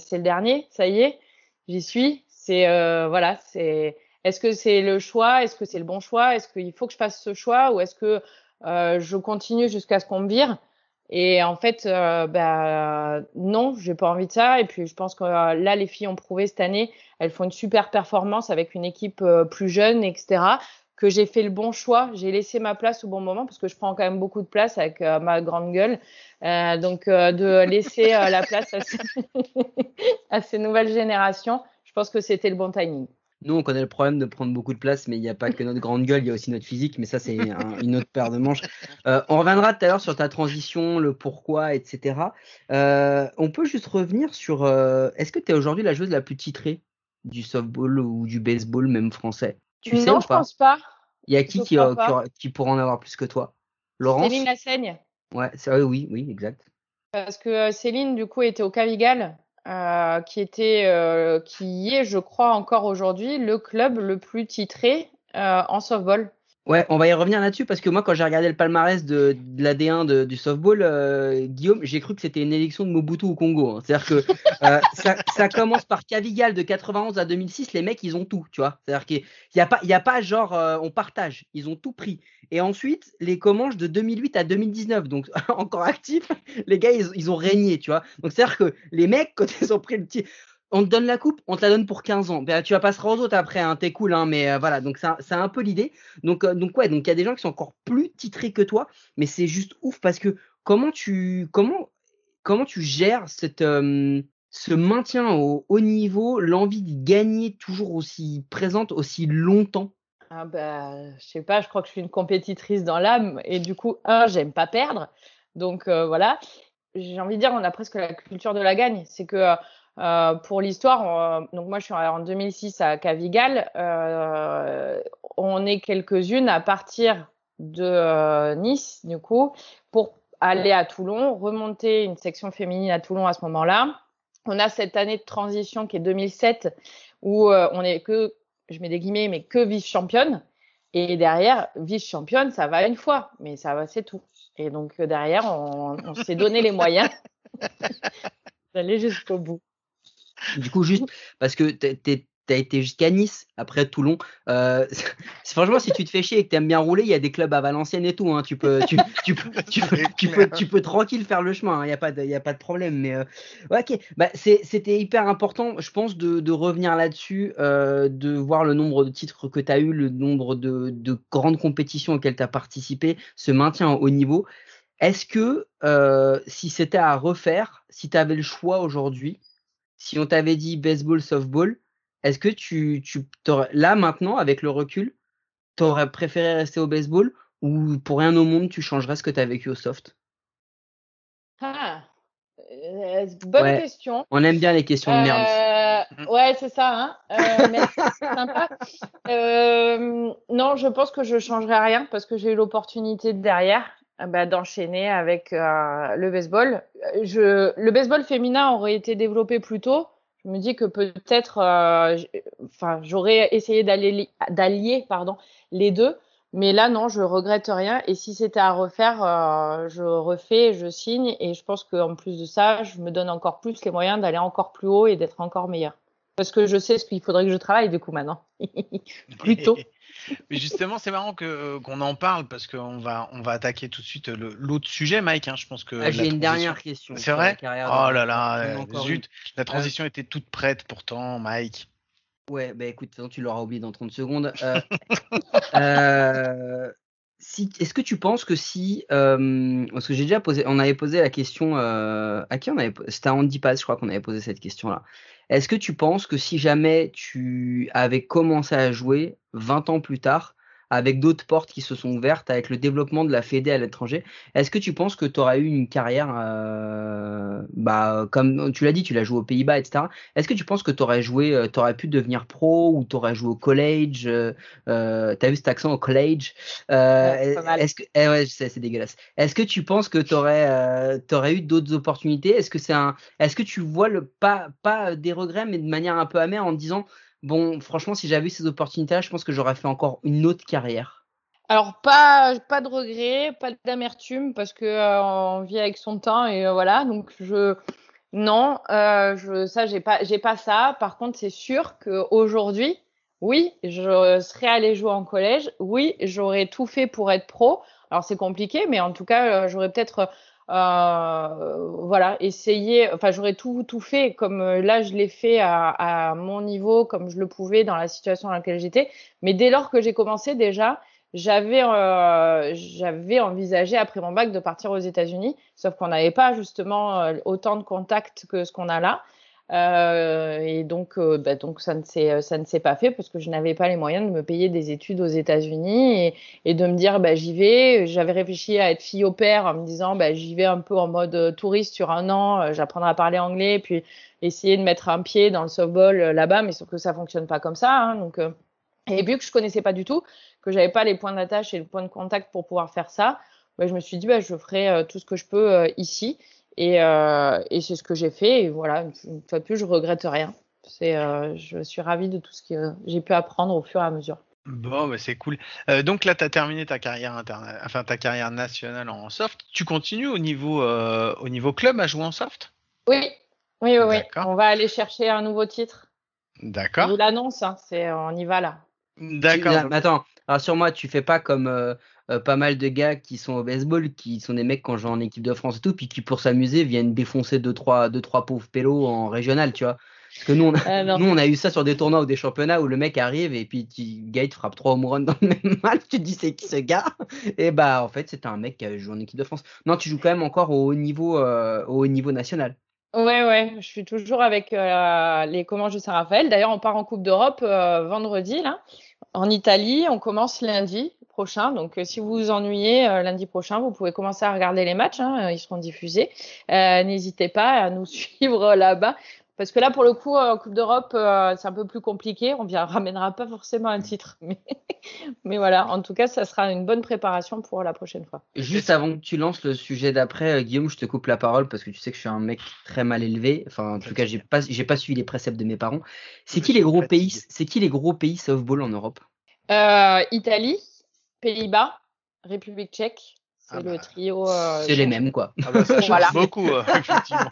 c'est le dernier, ça y est j'y suis. C'est euh, voilà, c'est est-ce que c'est le choix, est-ce que c'est le bon choix, est-ce qu'il faut que je fasse ce choix ou est-ce que euh, je continue jusqu'à ce qu'on me vire? Et en fait, euh, bah, non, j'ai pas envie de ça. Et puis je pense que euh, là, les filles ont prouvé cette année, elles font une super performance avec une équipe euh, plus jeune, etc. Que j'ai fait le bon choix, j'ai laissé ma place au bon moment parce que je prends quand même beaucoup de place avec euh, ma grande gueule. Euh, donc euh, de laisser la place à ces, nouvelles générations, je pense que c'était le bon timing. Nous, on connaît le problème de prendre beaucoup de place, mais il n'y a pas que notre grande gueule, il y a aussi notre physique, mais ça, c'est un- une autre paire de manches. On reviendra tout à l'heure sur ta transition, le pourquoi, etc. On peut juste revenir sur. Est-ce que tu es aujourd'hui la joueuse la plus titrée du softball ou du baseball, même français? Tu sais non, ou je pas pense pas. Il y a qui je qui, pourra en avoir plus que toi? Laurence? Céline Lassaigne. Ouais, c'est oui, oui, exact. Parce que euh, Céline, du coup, était au Cavigal, euh, qui était, euh, qui est, je crois, encore aujourd'hui, le club le plus titré euh, en softball. Ouais, on va y revenir là-dessus parce que moi, quand j'ai regardé le palmarès de, de la D1 de- du softball, euh, Guillaume, j'ai cru que c'était une élection de Mobutu au Congo. hein. C'est-à-dire que euh, ça, commence par Cavigal de 91 à 2006, les mecs, ils ont tout, tu vois. C'est-à-dire qu'il n'y a pas genre euh, on partage, ils ont tout pris. Et ensuite, les Comanches de 2008 à 2019, donc encore actifs, les gars, ils, ils ont régné, tu vois. Donc c'est-à-dire que les mecs, quand ils ont pris le petit. On te donne la coupe, on te la donne pour 15 ans. Ben, tu vas passer aux autres après, hein, t'es cool, hein, mais euh, voilà, donc c'est un- peu l'idée. Donc, euh, donc donc il y a des gens qui sont encore plus titrés que toi, mais c'est juste ouf parce que comment tu comment comment tu gères cette euh, ce maintien au haut niveau, l'envie de gagner toujours aussi présente aussi longtemps? Ah bah, je sais pas, je crois que je suis une compétitrice dans l'âme et du coup, un, j'aime pas perdre. Donc voilà, j'ai envie de dire, on a presque la culture de la gagne. C'est que euh, pour l'histoire, on- donc moi je suis en 2006 à Cavigal, euh, on est quelques-unes à partir de euh, Nice du coup pour aller à Toulon, remonter une section féminine à Toulon à ce moment-là. On a cette année de transition qui est 2007 où euh, on est que je mets des guillemets, mais que vice-championne. Et derrière, vice-championne, ça va une fois, mais ça va, c'est tout. Et donc euh, derrière, on, on s'est donné les moyens d'aller jusqu'au bout. Du coup, juste parce que tu as été jusqu'à Nice, après Toulon. Euh, franchement, si tu te fais chier et que tu aimes bien rouler, il y a des clubs à Valenciennes et tout. hein. Tu, peux, tu, tu, peux, tu, peux, tu, peux, tu peux tranquille faire le chemin. Il n'y a, pas de- y a pas de problème. Mais euh, ok, bah, c'était hyper important, je pense, de, de revenir là-dessus, euh, de voir le nombre de titres que tu as eu, le nombre de, de grandes compétitions auxquelles tu as participé, ce maintien au haut niveau. Est-ce que si c'était à refaire, si tu avais le choix aujourd'hui, si on t'avait dit baseball, softball, est-ce que tu, tu t'aurais- là maintenant, avec le recul, tu aurais préféré rester au baseball ou pour rien au monde, tu changerais ce que tu as vécu au soft? Ah, euh, bonne Ouais. question. On aime bien les questions de merde. Euh, ouais, c'est ça. Hein. Euh, mais sympa. Euh, non, je pense que je changerai rien parce que j'ai eu l'opportunité derrière. Euh, bah, d'enchaîner avec euh, le baseball. Je, le baseball féminin aurait été développé plus tôt. Je me dis que peut-être, euh, enfin, j'aurais essayé d'aller li- d'allier, pardon, les deux. Mais là, non, je regrette rien. Et si c'était à refaire, euh, je refais, je signe. Et je pense qu'en plus de ça, je me donne encore plus les moyens d'aller encore plus haut et d'être encore meilleur. Parce que je sais ce qu'il faudrait que je travaille du coup maintenant. Plutôt. Mais justement, c'est marrant que euh, qu'on en parle parce qu'on va on va attaquer tout de suite le- l'autre sujet, Mike. hein. Je pense que Ah, J'ai une transition- dernière question. C'est vrai? Oh là là, euh, zut, la transition était toute prête pourtant, Mike. Ouais, bah écoute, de toute façon, tu l'auras oublié dans 30 secondes. Euh, euh, si, est-ce que tu penses que si, euh, parce que j'ai déjà posé, on avait posé la question euh, à qui on avait, c'était à Andy Paz, je crois qu'on avait posé cette question-là. Est-ce que tu penses que si jamais tu avais commencé à jouer 20 ans plus tard, avec d'autres portes qui se sont ouvertes, avec le développement de la Fédé à l'étranger, est-ce que tu penses que tu aurais eu une carrière, euh, bah, comme tu l'as dit, tu l'as joué aux Pays-Bas, etc. Est-ce que tu penses que tu aurais joué, tu aurais pu devenir pro ou tu aurais joué au college euh, euh, T'as vu cet accent au college euh, Ouais. Est-ce que, eh ouais, c'est dégueulasse. Est-ce que tu penses que tu aurais, euh, eu d'autres opportunités? Est-ce que c'est un, est-ce que tu vois le pas, pas des regrets, mais de manière un peu amère en disant, bon, franchement, si j'avais eu ces opportunités-là, je pense que j'aurais fait encore une autre carrière. Alors pas pas de regret, pas d'amertume parce que euh, on vit avec son temps et euh, voilà donc je non euh, je ça j'ai pas j'ai pas ça. Par contre c'est sûr que aujourd'hui oui je serais allée jouer en collège, oui j'aurais tout fait pour être pro. Alors c'est compliqué mais en tout cas euh, j'aurais peut-être voilà essayé enfin j'aurais tout tout fait comme euh, là je l'ai fait à, à mon niveau comme je le pouvais dans la situation dans laquelle j'étais. Mais dès lors que j'ai commencé déjà j'avais euh, j'avais envisagé après mon bac de partir aux États-Unis, sauf qu'on n'avait pas justement euh, autant de contacts que ce qu'on a là. Euh, et donc, euh, bah, donc ça ne s'est ça ne s'est pas fait parce que je n'avais pas les moyens de me payer des études aux États-Unis et, et de me dire bah j'y vais. J'avais réfléchi à être fille au père en me disant bah j'y vais un peu en mode euh, touriste sur un an, euh, j'apprendrai à parler anglais puis essayer de mettre un pied dans le softball euh, là-bas, mais sauf que ça fonctionne pas comme ça. Hein, donc euh, et vu que je connaissais pas du tout, que j'avais pas les points d'attache et le point de contact pour pouvoir faire ça, bah, je me suis dit bah, je ferai euh, tout ce que je peux euh, ici et, euh, et c'est ce que j'ai fait et voilà une fois de plus je regrette rien. C'est euh, je suis ravie de tout ce que j'ai pu apprendre au fur et à mesure. Bon, bah, c'est cool. Euh, donc là, tu as terminé ta carrière interna- enfin ta carrière nationale en soft. Tu continues au niveau euh, au niveau club à jouer en soft? Oui, oui, oui. On va aller chercher un nouveau titre. Je D'accord. vous l'annonce, hein, c'est on y va là. D'accord. Mais attends, rassure-moi, tu fais pas comme euh, pas mal de gars qui sont au baseball, qui sont des mecs quand jouent en équipe de France et tout, puis qui pour s'amuser viennent défoncer deux trois, deux, trois pauvres pélos en régional, tu vois. Parce que nous on, a, non. nous, on a eu ça sur des tournois ou des championnats où le mec arrive et puis tu, gars il te frappe trois home runs dans le même match, tu te dis c'est qui ce gars? Et bah en fait c'était un mec qui a joué en équipe de France. Non, tu joues quand même encore au haut niveau, euh, au haut niveau national. Ouais, ouais, je suis toujours avec euh, les Comanches de Saint-Raphaël. D'ailleurs, on part en Coupe d'Europe euh, vendredi, là, en Italie. On commence lundi prochain. Donc, euh, si vous vous ennuyez euh, lundi prochain, vous pouvez commencer à regarder les matchs. hein, ils seront diffusés. Euh, N'hésitez pas à nous suivre là-bas. Parce que là, pour le coup, euh, en Coupe d'Europe, euh, c'est un peu plus compliqué. On ne ramènera pas forcément un titre. Mais, mais voilà, en tout cas, ça sera une bonne préparation pour la prochaine fois. Juste avant que tu lances le sujet d'après, euh, Guillaume, je te coupe la parole parce que tu sais que je suis un mec très mal élevé. Enfin, en tout cas, j'ai pas, j'ai pas suivi les préceptes de mes parents. C'est qui les gros pays, c'est qui les gros pays softball en Europe? Euh, Italie, Pays-Bas, République tchèque. C'est Ah le bah. trio. euh, C'est les mêmes, quoi. Ah bah, ça change Voilà. beaucoup, euh, effectivement.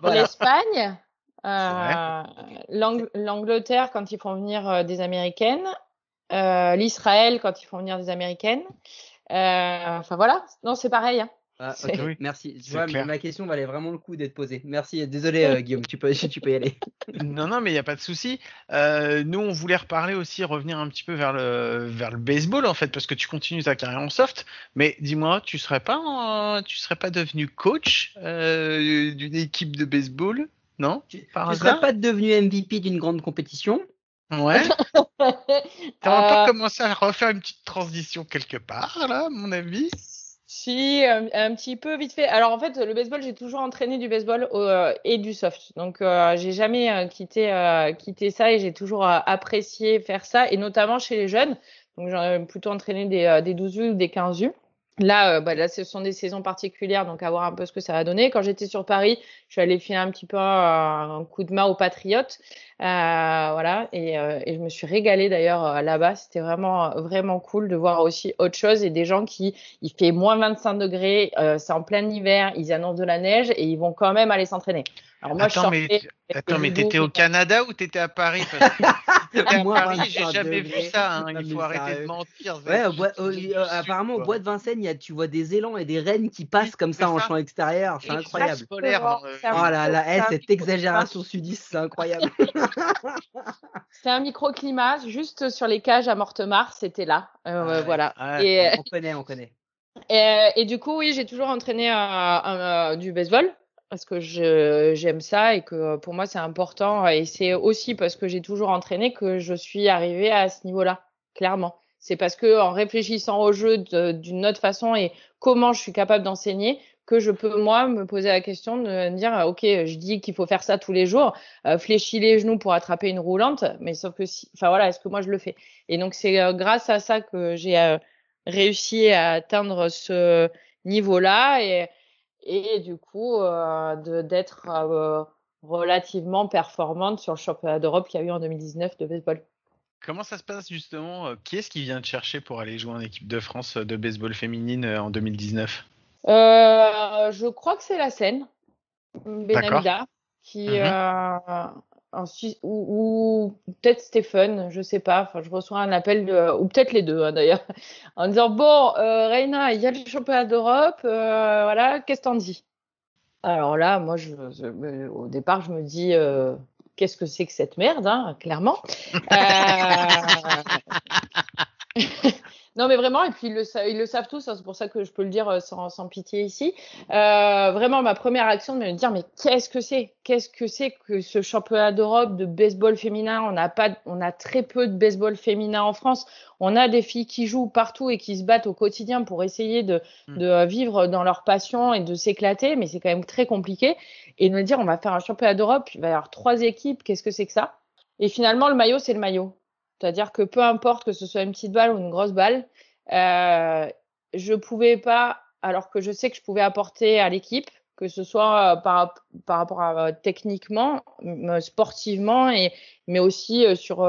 Voilà. L'Espagne, euh, l'Ang- l'Angleterre quand ils font venir euh, des Américaines, euh, l'Israël quand ils font venir des Américaines. Euh, enfin voilà, non c'est pareil. hein. Ah, C'est- ok, Oui, merci. Tu vois, ma question valait vraiment le coup d'être posée. Merci. Désolé, euh, Guillaume, tu peux, tu peux y aller. Non, non, mais il n'y a pas de souci. Euh, nous, on voulait reparler aussi, revenir un petit peu vers le, vers le baseball, en fait, parce que tu continues ta carrière en soft. Mais dis-moi, tu serais pas, en- tu serais pas devenu coach euh, d'une équipe de baseball, non? Tu, tu hasard serais pas devenu MVP d'une grande compétition? Ouais. T'aurais pas Euh, commencé à refaire une petite transition quelque part, là, à mon avis Si, un, un petit peu vite fait. Alors en fait, le baseball, j'ai toujours entraîné du baseball euh, et du soft. Donc euh, j'ai jamais euh, quitté, euh, quitté ça et j'ai toujours euh, apprécié faire ça, et notamment chez les jeunes. Donc j'ai plutôt entraîné des, euh, des 12 U ou des 15 U. Là, euh, bah, là, ce sont des saisons particulières, donc à voir un peu ce que ça va donner. Quand j'étais sur Paris, je suis allée filer un petit peu un, coup de main aux Patriotes, euh, voilà, et, euh, et, je me suis régalée d'ailleurs euh, là-bas. C'était vraiment, vraiment cool de voir aussi autre chose et des gens qui, il fait moins 25 degrés, euh, c'est en plein hiver, ils annoncent de la neige et ils vont quand même aller s'entraîner. Alors moi, Attends, je mais, attends, mais t'étais au Canada ou t'étais à Paris? Parce que à Paris, j'ai jamais vu ça. Hein. Il faut arrêter de mentir. Ouais, au bois, au, euh, apparemment, au bois de Vincennes, y a, tu vois des élans et des rennes qui passent comme ça, ça en champ extérieur. C'est incroyable. Polaire, oh là là, hey, cette exagération sudiste, c'est incroyable. c'est un microclimat juste sur les cages à Mortemart, c'était là. Euh, ouais, voilà. Et, on connaît, on connaît. Et, et du coup, oui, j'ai toujours entraîné euh, du baseball parce que j'aime ça et que pour moi c'est important. Et c'est aussi parce que j'ai toujours entraîné que je suis arrivée à ce niveau-là, clairement. C'est parce que en réfléchissant au jeu d'une autre façon et comment je suis capable d'enseigner que je peux moi me poser la question de me dire ok je dis qu'il faut faire ça tous les jours euh, fléchis les genoux pour attraper une roulante mais sauf que si enfin voilà est-ce que moi je le fais? Et donc c'est euh, grâce à ça que j'ai euh, réussi à atteindre ce niveau là et et du coup euh, d'être euh, relativement performante sur le championnat d'Europe qu'il y a eu en 2019 de baseball. Comment ça se passe justement euh, Qui est-ce qui vient te chercher pour aller jouer en équipe de France de baseball féminine en 2019 euh, Je crois que c'est la Seine, Benamida, qui, mmh. Ou, ou peut-être Stéphane, je sais pas. Enfin, je reçois un appel de, ou peut-être les deux hein, d'ailleurs, en disant bon, euh, Reina, il y a le championnat d'Europe, euh, voilà, qu'est-ce que t'en dis? Alors là, moi, je, je, au départ, je me dis euh, qu'est-ce que c'est que cette merde, hein, clairement. Non, mais vraiment, et puis ils le, ils le savent tous, hein, c'est pour ça que je peux le dire euh, sans, sans pitié ici. Euh, vraiment, ma première action de me dire, mais qu'est-ce que c'est? Qu'est-ce que c'est que ce championnat d'Europe de baseball féminin? On a pas, on a très peu de baseball féminin en France. On a des filles qui jouent partout et qui se battent au quotidien pour essayer de, mm. de euh, vivre dans leur passion et de s'éclater, mais c'est quand même très compliqué. Et de me dire, on va faire un championnat d'Europe, il va y avoir trois équipes, qu'est-ce que c'est que ça? Et finalement, le maillot, c'est le maillot. C'est-à-dire que peu importe que ce soit une petite balle ou une grosse balle, euh, je pouvais pas, alors que je sais que je pouvais apporter à l'équipe, que ce soit euh, par, par rapport à euh, techniquement, sportivement, et, mais aussi euh, sur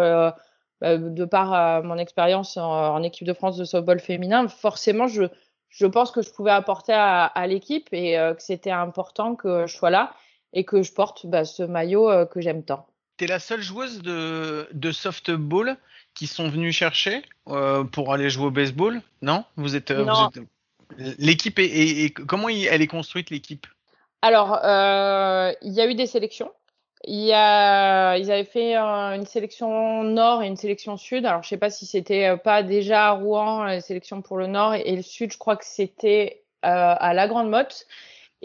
de par mon expérience en, équipe de France de softball féminin, forcément, je, je pense que je pouvais apporter à, à l'équipe et que c'était important que je sois là et que je porte bah, ce maillot que j'aime tant la seule joueuse de, de softball qui sont venues chercher euh, pour aller jouer au baseball Non? Vous êtes, êtes... L'équipe est, est, est, comment elle est construite l'équipe? Alors, euh, il y a eu des sélections. Il y a, ils avaient fait euh, une sélection nord et une sélection sud. Alors, je sais pas si c'était pas déjà à Rouen la sélection pour le nord et, et le sud. Je crois que c'était à la Grande Motte.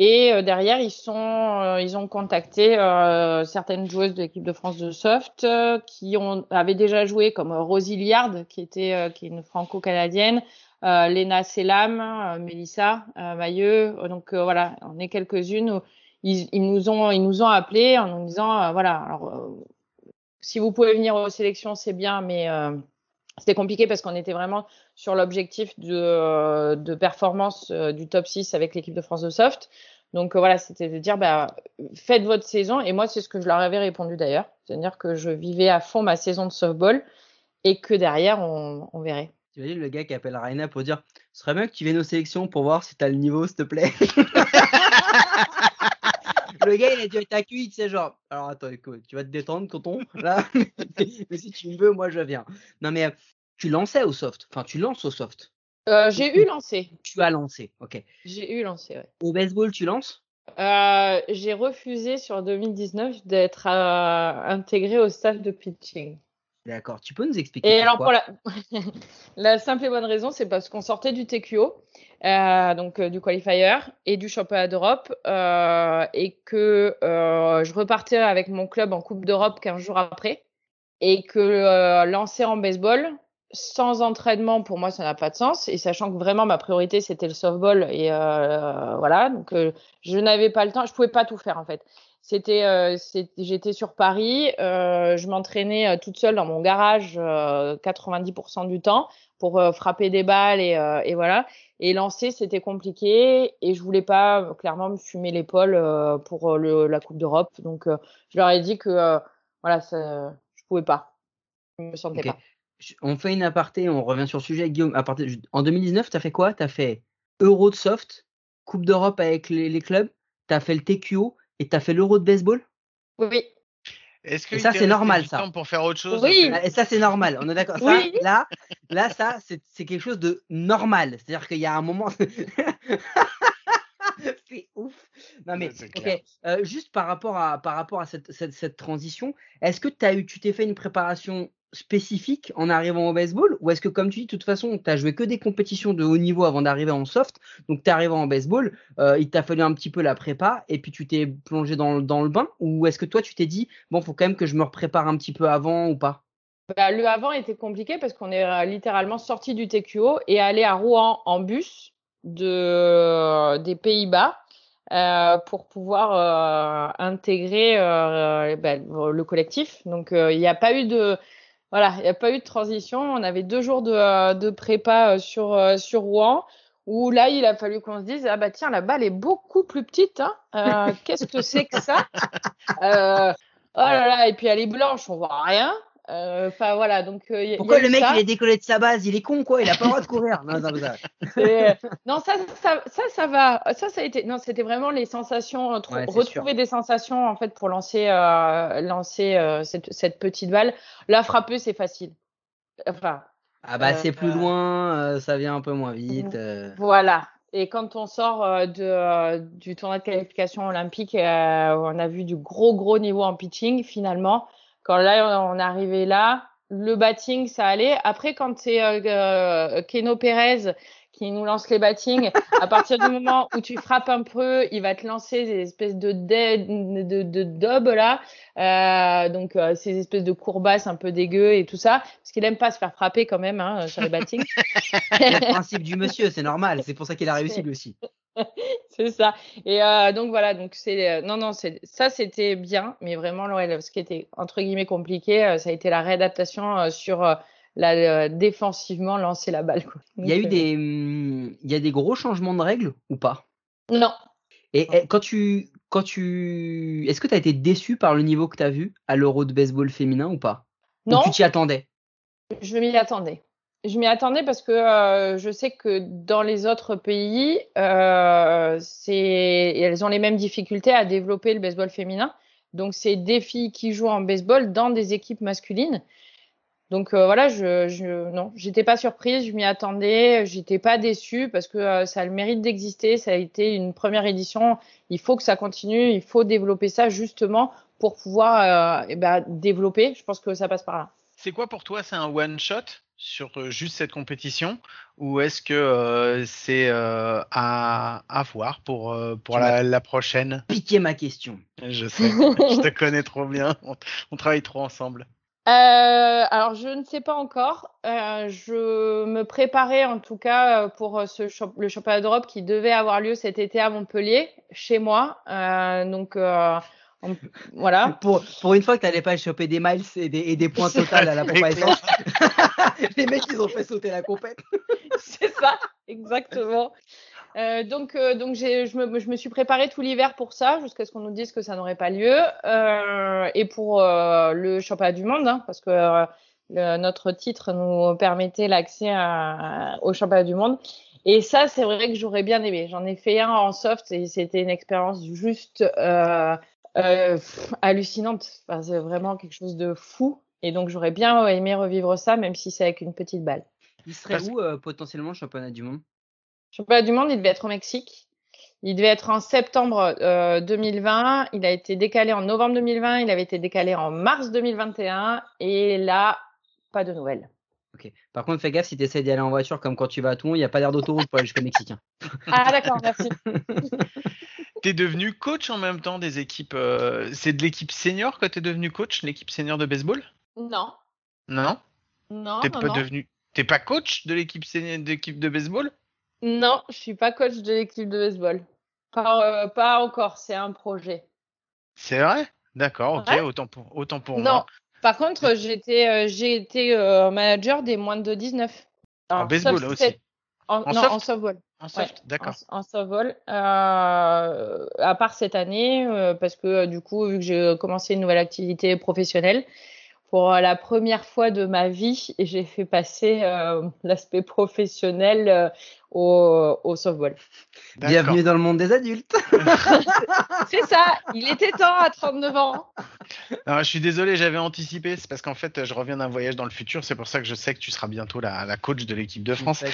Et euh, derrière, euh, ils ont contacté euh, certaines joueuses de l'équipe de France de soft qui avaient déjà joué, comme Rosie Liard, qui était est une franco-canadienne, Lena Selam, Melissa Mailleux. Donc voilà, on est quelques-unes. Ils, ils, nous ont, appelés en nous disant, voilà, si vous pouvez venir aux sélections, c'est bien, mais c'était compliqué parce qu'on était vraiment sur l'objectif de, de, performance euh, du top 6 avec l'équipe de France de soft. Donc euh, voilà, c'était de dire bah, faites votre saison. Et moi, c'est ce que je leur avais répondu d'ailleurs. C'est-à-dire que je vivais à fond ma saison de softball et que derrière, on, verrait. Tu imagines le gars qui appelle Raina pour dire ce serait bien que tu viennes aux sélections pour voir si tu as le niveau, s'il te plaît. le gars, il a dû être accueilli, sais, genre, alors attends, écoute, tu vas te détendre, tonton, là, mais si tu me veux, moi, je viens. Non, mais tu lançais au soft, enfin, tu lances au soft. Euh, j'ai eu lancé. Tu as lancé, ok. J'ai eu lancé, ouais. Au baseball, tu lances? Euh, J'ai refusé sur 2019 d'être euh, intégré au staff de pitching. D'accord. Tu peux nous expliquer Et alors, pour la... la simple et bonne raison, c'est parce qu'on sortait du TQO, euh, donc du qualifier et du championnat d'Europe, et que je repartais avec mon club en Coupe d'Europe 15 jours après, et que lancer en baseball sans entraînement, pour moi, ça n'a pas de sens. Et sachant que vraiment ma priorité c'était le softball, et voilà, donc je n'avais pas le temps, je pouvais pas tout faire en fait C'était, euh, j'étais sur Paris, euh, je m'entraînais euh, toute seule dans mon garage euh, 90% du temps pour euh, frapper des balles et, euh, et voilà. Et lancer, c'était compliqué et je voulais pas euh, clairement me fumer l'épaule euh, pour euh, le, la Coupe d'Europe. Donc, euh, je leur ai dit que euh, voilà, ça, je pouvais pas, je me sentais pas. On fait une aparté, on revient sur le sujet. Guillaume, aparté, en 2019, tu as fait quoi? Tu as fait Euro de soft, Coupe d'Europe avec les, les clubs, tu as fait le TQO et tu as fait l'Euro de baseball? Oui, Est-ce que Et ça, c'est normal, ça. temps pour faire autre chose? Oui. Ah, Et ça, c'est normal, on est d'accord. Oui. Là, là, ça, c'est quelque chose de normal. C'est-à-dire qu'il y a un moment. c'est ouf. Non, mais, euh, juste par rapport à, par rapport à cette, cette, cette transition, est-ce que as eu, tu t'es fait une préparation spécifique en arrivant au baseball ou est-ce que, comme tu dis, de toute façon, tu as joué que des compétitions de haut niveau avant d'arriver en soft Donc, tu arrivé en baseball, euh, il t'a fallu un petit peu la prépa et puis tu t'es plongé dans, le- dans le bain Ou est-ce que toi, tu t'es dit, bon, faut quand même que je me prépare un petit peu avant ou pas? Bah, le avant était compliqué parce qu'on est euh, littéralement sorti du TQO et allé à Rouen en bus de, des Pays-Bas euh, pour pouvoir euh, intégrer euh, bah, le collectif. Donc euh, il n'y a pas eu de voilà, il n'y a pas eu de transition. On avait deux jours de, euh, de prépa euh, sur euh, sur Rouen où là il a fallu qu'on se dise ah bah tiens la balle est beaucoup plus petite. Hein. Euh, Qu'est-ce que c'est que ça? Euh, Oh là là et puis elle est blanche, on voit rien. Euh, Enfin voilà, donc euh, y a- Pourquoi y a le mec ça. il est décollé de sa base? Il est con quoi Il a pas le droit de courir. Non, non, mais ça- non, ça, ça, ça, ça va. Ça, ça a été. Non, c'était vraiment les sensations. euh, Ouais, retrouver des sensations en fait pour lancer, euh, lancer euh, cette, cette petite balle. La frapper, c'est facile. Enfin, Ah bah Euh, c'est plus euh, loin, euh, ça vient un peu moins vite. euh. voilà. Et quand on sort euh, de, euh, du tournoi de qualification olympique, euh, on a vu du gros gros niveau en pitching finalement. Quand là on est arrivé là, le batting ça allait. Après quand c'est euh, euh, Keno Pérez qui nous lance les battings, à partir du moment où tu frappes un peu, il va te lancer des espèces de dead, de, là, euh, donc euh, ces espèces de courbasses un peu dégueu et tout ça, parce qu'il aime pas se faire frapper quand même hein, sur les battings. Le principe du monsieur, c'est normal. C'est pour ça qu'il a réussi lui aussi. C'est ça. Et euh, donc voilà, donc c'est euh, non non, c'est ça c'était bien, mais vraiment ouais, ce qui était entre guillemets compliqué, euh, ça a été la réadaptation euh, sur euh, la euh, défensivement lancer la balle. quoi. Il y a eu euh, des, hum, il y a des gros changements de règles ou pas? Non. Et, et quand tu, quand tu, est-ce que tu as été déçu par le niveau que tu as vu à l'Euro de baseball féminin ou pas? Ou Non, tu t'y attendais? Je m'y attendais. Je m'y attendais parce que euh, je sais que dans les autres pays, euh, elles ont les mêmes difficultés à développer le baseball féminin. Donc c'est des filles qui jouent en baseball dans des équipes masculines. Donc euh, voilà, je, je non, j'étais pas surprise, je m'y attendais, j'étais pas déçue parce que ça a le mérite d'exister, ça a été une première édition, il faut que ça continue, il faut développer ça justement pour pouvoir eh ben, développer. Je pense que ça passe par là. C'est quoi pour toi C'est un one shot sur euh, juste cette compétition? Ou est-ce que euh, c'est euh, à, à voir pour, euh, pour la, la prochaine? Piquer ma question. Je sais, je te connais trop bien, on, on travaille trop ensemble. Euh, alors, je ne sais pas encore. Euh, je me préparais en tout cas pour ce champ- le championnat d'Europe qui devait avoir lieu cet été à Montpellier, chez moi. Euh, donc, voilà. Pour, pour une fois que t'allais pas choper des miles et des, et des points C'est total à la pompe essence. Les mecs, ils ont fait sauter la compète. C'est ça, exactement. Euh, donc, euh, donc j'ai, je, me, je me suis préparée tout l'hiver pour ça, jusqu'à ce qu'on nous dise que ça n'aurait pas lieu. Euh, et pour euh, le championnat du monde, hein, parce que euh, le- notre titre nous permettait l'accès au championnat du monde. Et ça, c'est vrai que j'aurais bien aimé. J'en ai fait un en soft et c'était une expérience juste pff, hallucinante. Enfin, c'est vraiment quelque chose de fou. Et donc, j'aurais bien aimé revivre ça, même si c'est avec une petite balle. Il serait Parce- où euh, potentiellement le championnat du monde? Championnat du monde, il devait être au Mexique. Il devait être en septembre euh, 2020. Il a été décalé en novembre 2020. Il avait été décalé en mars 2021. Et là, pas de nouvelles. Ok. Par contre, fais gaffe si tu essaies d'y aller en voiture comme quand tu vas à Toulon, il n'y a pas d'air d'autoroute pour aller jusqu'au Mexique. hein. Ah, d'accord, merci. T'es devenu coach en même temps des équipes. euh, c'est de l'équipe senior que t'es devenu coach, l'équipe senior de baseball? Non, Non? Non, T'es non, pas non. devenu. T'es pas coach de l'équipe senior d'équipe de baseball? Non, je suis pas coach de l'équipe de baseball. Pas, euh, pas encore, c'est un projet. C'est vrai? D'accord, ok, Ouais. autant pour, autant pour Non. moi. Par contre, été, euh, j'ai été manager des moins de 19. En baseball aussi. En, En non, soft en softball. En soft, d'accord. En, en softball. Euh, à part cette année, euh, parce que euh, du coup, vu que j'ai commencé une nouvelle activité professionnelle, pour euh, la première fois de ma vie, j'ai fait passer euh, l'aspect professionnel euh, au, au softball. Bienvenue dans le monde des adultes. C'est ça, il était temps à 39 ans. Je suis désolé, j'avais anticipé. C'est parce qu'en fait, je reviens d'un voyage dans le futur. C'est pour ça que je sais que tu seras bientôt la, la coach de l'équipe de France.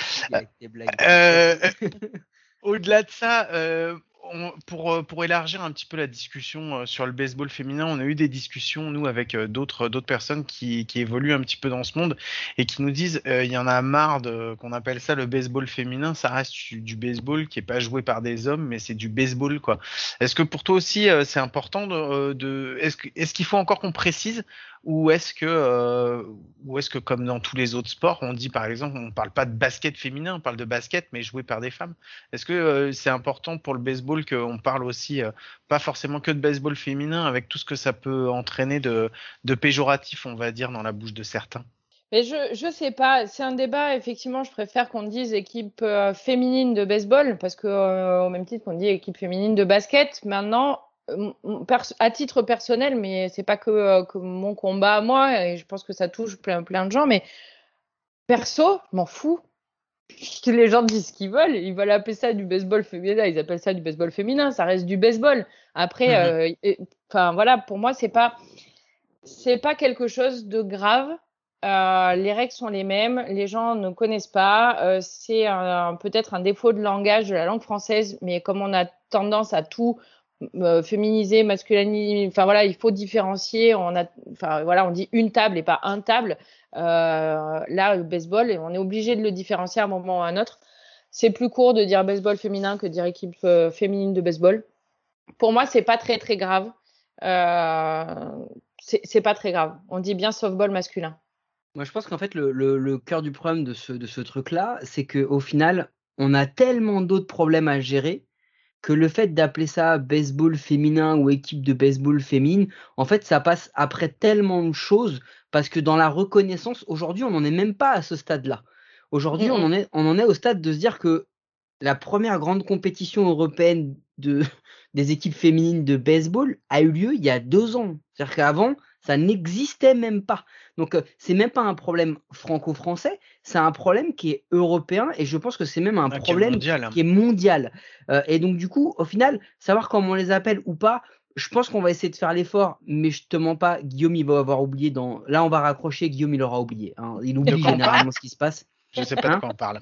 Euh, Au-delà de ça, euh, euh, pour élargir un petit peu la discussion euh, sur le baseball féminin, on a eu des discussions, nous, avec euh, d'autres personnes qui, évoluent un petit peu dans ce monde et qui nous disent il y en a marre de qu'on appelle ça le baseball féminin. Ça reste du, baseball qui est pas joué par des hommes, mais c'est du baseball, quoi. Est-ce que pour toi aussi, c'est important de, est-ce qu'il faut encore qu'on précise ou est-ce que ou est-ce que comme dans tous les autres sports, on dit par exemple, on parle pas de basket féminin, on parle de basket mais joué par des femmes. Est-ce que c'est important pour le baseball qu'on parle aussi euh, pas forcément que de baseball féminin avec tout ce que ça peut entraîner de péjoratif, on va dire dans la bouche de certains. Mais je je sais pas, c'est un débat effectivement, je préfère qu'on dise équipe euh, féminine de baseball parce que euh, au même titre qu'on dit équipe féminine de basket, maintenant euh, à titre personnel, mais c'est pas que, que mon combat à moi et je pense que ça touche plein plein de gens mais perso, je m'en fous. Que les gens disent ce qu'ils veulent, ils veulent appeler ça du baseball féminin, ils appellent ça du baseball féminin, ça reste du baseball. Après, Mhm. euh, voilà, pour moi c'est pas c'est pas quelque chose de grave. Euh, les règles sont les mêmes, les gens ne connaissent pas. Euh, c'est peut-être un défaut de langage de la langue française, mais comme on a tendance à tout euh, féminiser, masculiniser, enfin voilà, il faut différencier. On a, enfin voilà, on dit une table et pas un table. Euh, là, le baseball, on est obligé de le différencier à un moment ou à un autre. C'est plus court de dire baseball féminin que de dire équipe euh, féminine de baseball. Pour moi, c'est pas très très grave. Euh, c'est pas très grave. On dit bien softball masculin. Moi, je pense qu'en fait, le, le, le cœur du problème de ce, de ce truc-là, c'est qu'au final, on a tellement d'autres problèmes à gérer que le fait d'appeler ça baseball féminin ou équipe de baseball féminine, en fait, ça passe après tellement de choses parce que dans la reconnaissance, aujourd'hui, on n'en est même pas à ce stade-là. Aujourd'hui, on, Mhm. en est, on en est au stade de se dire que la première grande compétition européenne de, des équipes féminines de baseball a eu lieu il y a deux ans. C'est-à-dire qu'avant, ça n'existait même pas. Donc, euh, c'est même pas un problème franco-français, c'est un problème qui est européen et je pense que c'est même un Ah, qui est problème mondial. qui est mondial. Euh, et donc, du coup, au final, savoir comment on les appelle ou pas, je pense qu'on va essayer de faire l'effort, mais je te mens pas, Guillaume, il va avoir oublié dans. Là, on va raccrocher, Guillaume, il aura oublié. hein. Il oublie généralement ce qui se passe. Je sais pas de Hein quoi on parle.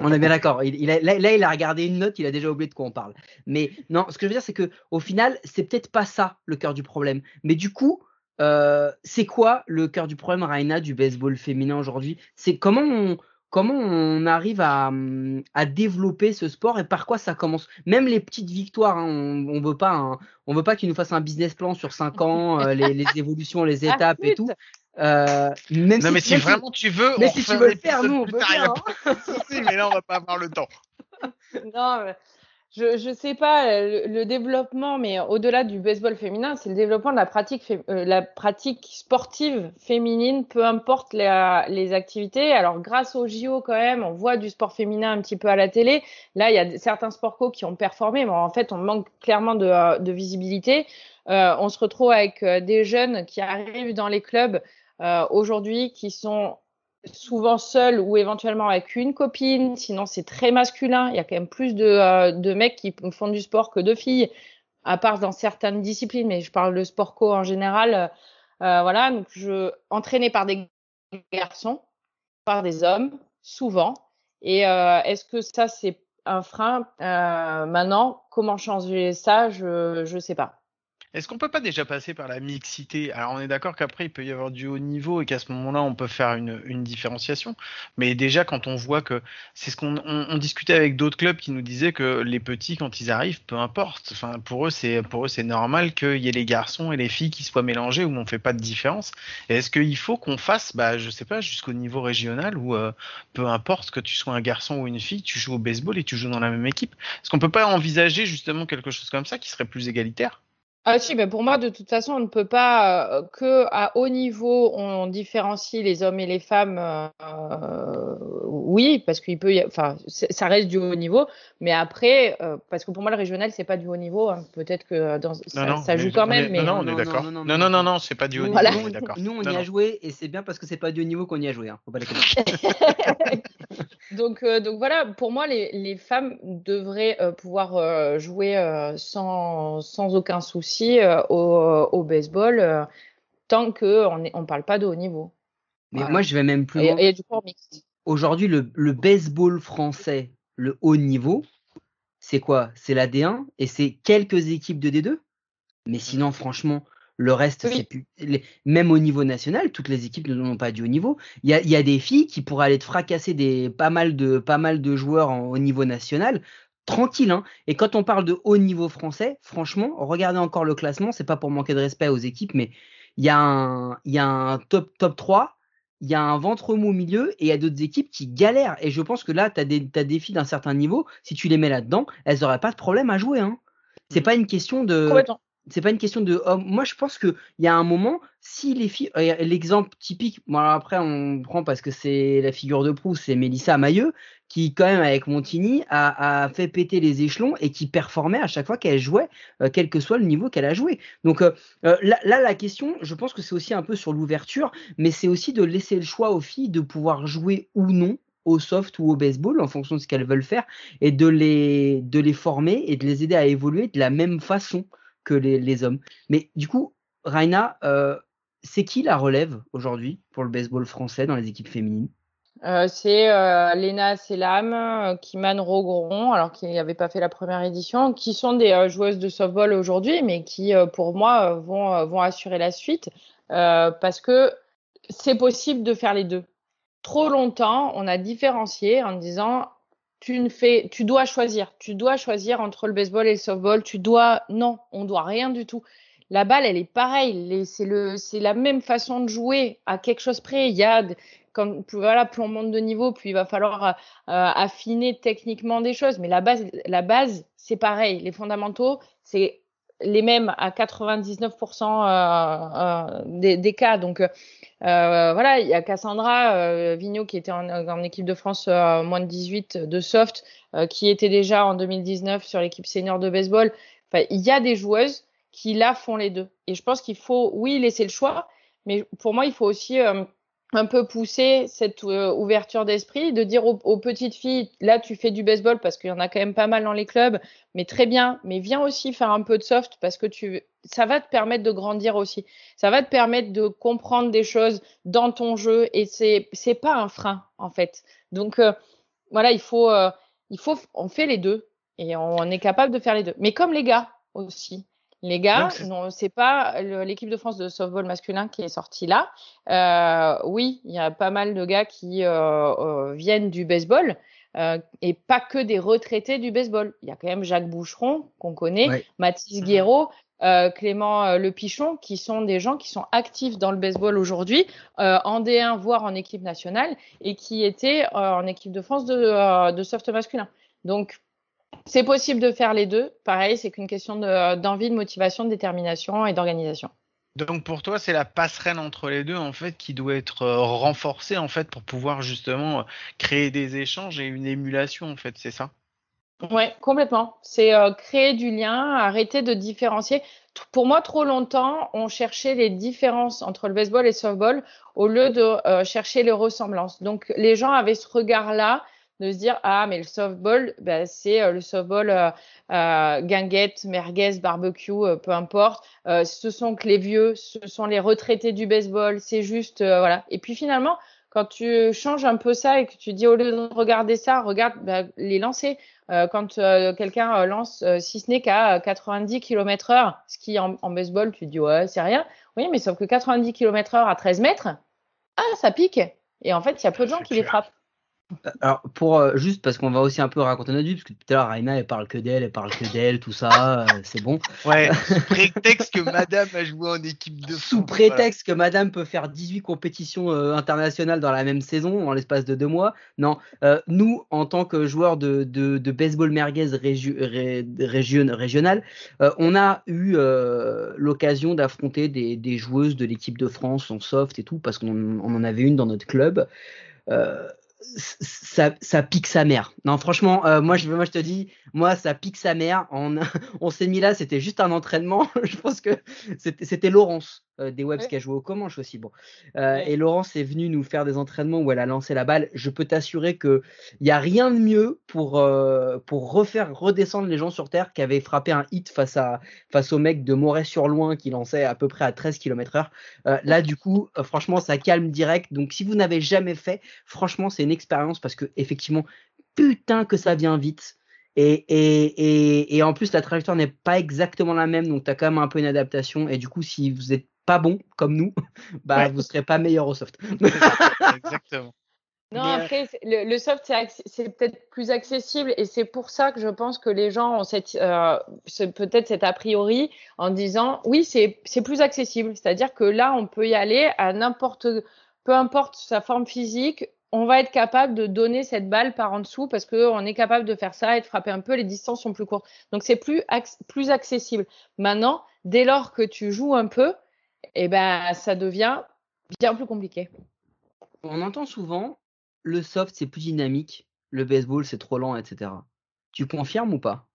On est bien d'accord. Il, il a- là, là, il a regardé une note, il a déjà oublié de quoi on parle. Mais non, ce que je veux dire, c'est que au final, c'est peut-être pas ça le cœur du problème. Mais du coup, euh, c'est quoi le cœur du problème, Raina, du baseball féminin aujourd'hui? C'est comment on comment on arrive à, à développer ce sport et par quoi ça commence? Même les petites victoires, hein, on, on veut pas, un- on veut pas qu'ils nous fassent un business plan sur cinq ans, euh, les, les évolutions, les Ah, étapes et tout. Euh, même Non, mais si même vraiment tu veux, mais on si tu veux le faire, nous, on pas de souci, mais là on va pas avoir le temps. Non, mais je je sais pas le, le développement, mais au-delà du baseball féminin, c'est le développement de la pratique euh, la pratique sportive féminine, peu importe la- les activités. Alors grâce au JO quand même, on voit du sport féminin un petit peu à la télé. Là, il y a certains sports co qui ont performé, mais en fait, on manque clairement de, euh, de visibilité. Euh, on se retrouve avec euh, des jeunes qui arrivent dans les clubs euh, aujourd'hui, qui sont souvent seuls ou éventuellement avec une copine. Sinon, c'est très masculin. Il y a quand même plus de, euh, de mecs qui font du sport que de filles, à part dans certaines disciplines. Mais je parle de sport co en général. Euh, voilà, donc je entraîné par des garçons, par des hommes, souvent. Et euh, est-ce que ça c'est un frein? Maintenant, comment changer ça? Je je sais pas. Est-ce qu'on peut pas déjà passer par la mixité? Alors on est d'accord qu'après il peut y avoir du haut niveau et qu'à ce moment-là on peut faire une, différenciation. Mais déjà quand on voit que c'est ce qu'on on, on discutait avec d'autres clubs qui nous disaient que les petits quand ils arrivent, peu importe. Enfin pour eux c'est pour eux c'est normal qu'il y ait les garçons et les filles qui soient mélangés où on fait pas de différence. Est-ce qu'il faut qu'on fasse bah je sais pas jusqu'au niveau régional où euh, peu importe que tu sois un garçon ou une fille, tu joues au baseball et tu joues dans la même équipe? Est-ce qu'on peut pas envisager justement quelque chose comme ça qui serait plus égalitaire? Ah si, mais pour moi, de toute façon, on ne peut pas euh, que à haut niveau, on différencie les hommes et les femmes. euh, oui, parce qu'il peut, y a- enfin, ça reste du haut niveau. Mais après, euh, parce que pour moi, le régional, c'est pas du haut niveau. hein. Peut-être que dans, ça, non, ça mais joue quand on est- même, mais non, non, on Non, est non, d'accord. non, non, Non, non, c'est pas du haut Nous, niveau, on nous, d'accord. nous, on Non, y a joué et c'est bien parce que c'est pas du haut niveau qu'on y a joué. Hein. Faut pas déconner. donc, euh, donc voilà, pour moi, les, les femmes devraient euh, pouvoir euh, jouer euh, sans, sans aucun souci euh, au, au baseball euh, tant qu'on ne on parle pas de haut niveau. Mais Voilà. moi, je vais même plus loin. Aujourd'hui, le, le baseball français, le haut niveau, c'est quoi? C'est la D1 et c'est quelques équipes de D2. Mais sinon, franchement, le reste, Oui. c'est plus. les- Même au niveau national, toutes les équipes ne n'ont pas du haut niveau. Il y a, y a des filles qui pourraient aller te fracasser des, pas, mal de, pas mal de joueurs en- au niveau national. Tranquille, hein. Et quand on parle de haut niveau français, franchement, regardez encore le classement. C'est pas pour manquer de respect aux équipes, mais il y a un, il y a un top, top 3 il y a un ventre mou au milieu et il y a d'autres équipes qui galèrent. Et je pense que là, tu as des, t'as des filles d'un certain niveau, si tu les mets là-dedans, elles n'auraient pas de problème à jouer. Hein. C'est Mm. pas une question de. Complètement. C'est pas une question de. oh, moi, je pense qu'il y a un moment, si les filles. L'exemple typique, bon, après, on prend parce que c'est la figure de proue, c'est Mélissa Mailleux, qui, quand même, avec Montigny, a, a fait péter les échelons et qui performait à chaque fois qu'elle jouait, euh, quel que soit le niveau qu'elle a joué. Donc euh, euh, là, là, la question, je pense que c'est aussi un peu sur l'ouverture mais c'est aussi de laisser le choix aux filles de pouvoir jouer ou non au soft ou au baseball en fonction de ce qu'elles veulent faire et de les, de les former et de les aider à évoluer de la même façon que les, hommes. Mais du coup, Raina, euh, c'est qui la relève aujourd'hui pour le baseball français dans les équipes féminines? Euh, c'est euh, Léna Selam, euh, Kiman Rogron, alors qu'il n'avait pas fait la première édition, qui sont des joueuses de softball aujourd'hui, mais qui, pour moi, vont, vont assurer la suite parce que c'est possible de faire les deux. Trop longtemps, on a différencié en disant tu ne fais, tu dois choisir, tu dois choisir entre le baseball et le softball, tu dois, non, on doit rien du tout. La balle, elle est pareille, c'est le, c'est la même façon de jouer à quelque chose près. Il y a, comme voilà, plus on monte de niveau, plus il va falloir euh, affiner techniquement des choses. Mais la base, la base, c'est pareil. Les fondamentaux, c'est les mêmes à 99% euh, euh, des, cas. Donc euh, voilà, il y a Cassandra Vigneault qui était en, en équipe de France moins de 18 de soft, qui était déjà en 2019 sur l'équipe senior de baseball. Enfin, il y a des joueuses qui là font les deux. Et je pense qu'il faut, oui, laisser le choix, mais pour moi, il faut aussi un peu pousser cette euh, ouverture d'esprit, de dire aux, petites filles, là, tu fais du baseball parce qu'il y en a quand même pas mal dans les clubs, mais très bien, mais viens aussi faire un peu de soft parce que tu, ça va te permettre de grandir aussi. Ça va te permettre de comprendre des choses dans ton jeu et c'est, c'est pas un frein, en fait. Donc, euh, voilà, il faut, euh, il faut, on fait les deux et on est capable de faire les deux. Mais comme les gars aussi. Les gars, non, c'est pas l'équipe de France de softball masculin qui est sortie là. Euh, oui, il y a pas mal de gars qui euh, euh, viennent du baseball euh, et pas que des retraités du baseball. Il y a quand même Jacques Boucheron qu'on connaît, Ouais. Mathis Guéraud, euh, Clément Le Pichon, qui sont des gens qui sont actifs dans le baseball aujourd'hui, euh, en D1 voire en équipe nationale et qui étaient en équipe de France de, de soft masculin. Donc c'est possible de faire les deux. Pareil, c'est qu'une question de- d'envie, de, motivation, de détermination et d'organisation. Donc pour toi, c'est la passerelle entre les deux en fait qui doit être euh, renforcée en fait pour pouvoir justement euh, créer des échanges et une émulation en fait, c'est ça? Ouais, complètement. C'est euh, créer du lien, arrêter de différencier. Pour moi, trop longtemps, on cherchait les différences entre le baseball et le softball au lieu de euh, chercher les ressemblances. Donc, les gens avaient ce regard-là de se dire ah mais le softball, ben, c'est euh, le softball euh, euh, guinguette, merguez, barbecue, peu importe. Ce sont que les vieux, ce sont les retraités du baseball. C'est juste voilà. Et puis finalement, quand tu changes un peu ça et que tu dis au lieu de regarder ça, regarde ben, les lancers. Quand quelqu'un lance, si ce n'est qu'à euh, 90 km heure, ce qui en, en baseball, tu te dis ouais, c'est rien. Oui, mais sauf que 90 km heure à 13 mètres, ah, ça pique. Et en fait, il y a peu de gens qui les frappent. Alors, pour euh, juste parce qu'on va aussi un peu raconter notre vie, parce que tout à l'heure, Raina, elle parle que d'elle, elle parle que d'elle, tout ça, euh, c'est bon. Ouais, sous prétexte que madame a joué en équipe de Sous prétexte que madame peut faire 18 compétitions euh, internationales dans la même saison, en l'espace de deux mois. Non, nous, en tant que joueurs de, de, de baseball merguez régi- ré- région, régional, on a eu l'occasion d'affronter des, des joueuses de l'équipe de France en soft et tout, parce qu'on on en avait une dans notre club. Euh, ça, ça pique sa mère. Non, franchement, euh, moi, je, moi je te dis, moi, ça pique sa mère. On, on s'est mis là, c'était juste un entraînement. je pense que c'était c'était Laurence euh, des Webs Ouais. qui a joué au Comanche aussi. Bon. Euh, Ouais. Et Laurence est venue nous faire des entraînements où elle a lancé la balle. Je peux t'assurer qu'il n'y a rien de mieux pour, euh, pour refaire redescendre les gens sur Terre qui avaient frappé un hit face, à, face au mec de Moret-sur-Loing qui lançait à peu près à 13 km/h. Là, du coup, franchement, ça calme direct. Donc, si vous n'avez jamais fait, franchement, c'est une expérience parce que, effectivement, putain que ça vient vite. Et, et, et, et en plus, la trajectoire n'est pas exactement la même, donc tu as quand même un peu une adaptation. Et du coup, si vous n'êtes pas bon comme nous, bah Ouais. vous serez pas meilleur au soft. Exactement. Non, Mais, euh, après, le, le soft, c'est peut-être plus accessible et c'est pour ça que je pense que les gens ont cette, euh, ce- peut-être cet a priori en disant oui, c'est c'est plus accessible. C'est-à-dire que là, on peut y aller à n'importe, peu importe sa forme physique, on va être capable de donner cette balle par en dessous parce qu'on est capable de faire ça et de frapper un peu. Les distances sont plus courtes. Donc, c'est plus, plus accessible. Maintenant, dès lors que tu joues un peu, eh ben, ça devient bien plus compliqué. On entend souvent le soft c'est plus dynamique, le baseball c'est trop lent, etc. Tu confirmes ou pas?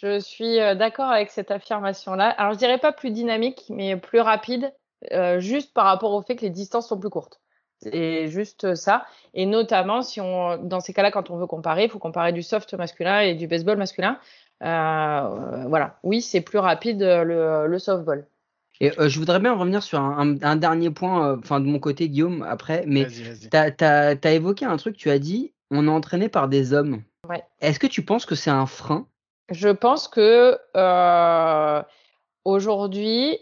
Je suis euh, d'accord avec cette affirmation-là. Alors, je dirais pas plus dynamique, mais plus rapide, euh, juste par rapport au fait que les distances sont plus courtes. C'est juste ça. Et notamment, si on, dans ces cas-là, quand on veut comparer, il faut comparer du soft masculin et du baseball masculin. Euh, voilà. Oui, c'est plus rapide le, le softball. Et euh, je voudrais bien revenir sur un, un- un dernier point, euh, enfin de mon côté Guillaume après, mais t'as as, as évoqué un truc, tu as dit on est entraîné par des hommes. Ouais. Est-ce que tu penses que c'est un frein? Je pense que euh, aujourd'hui,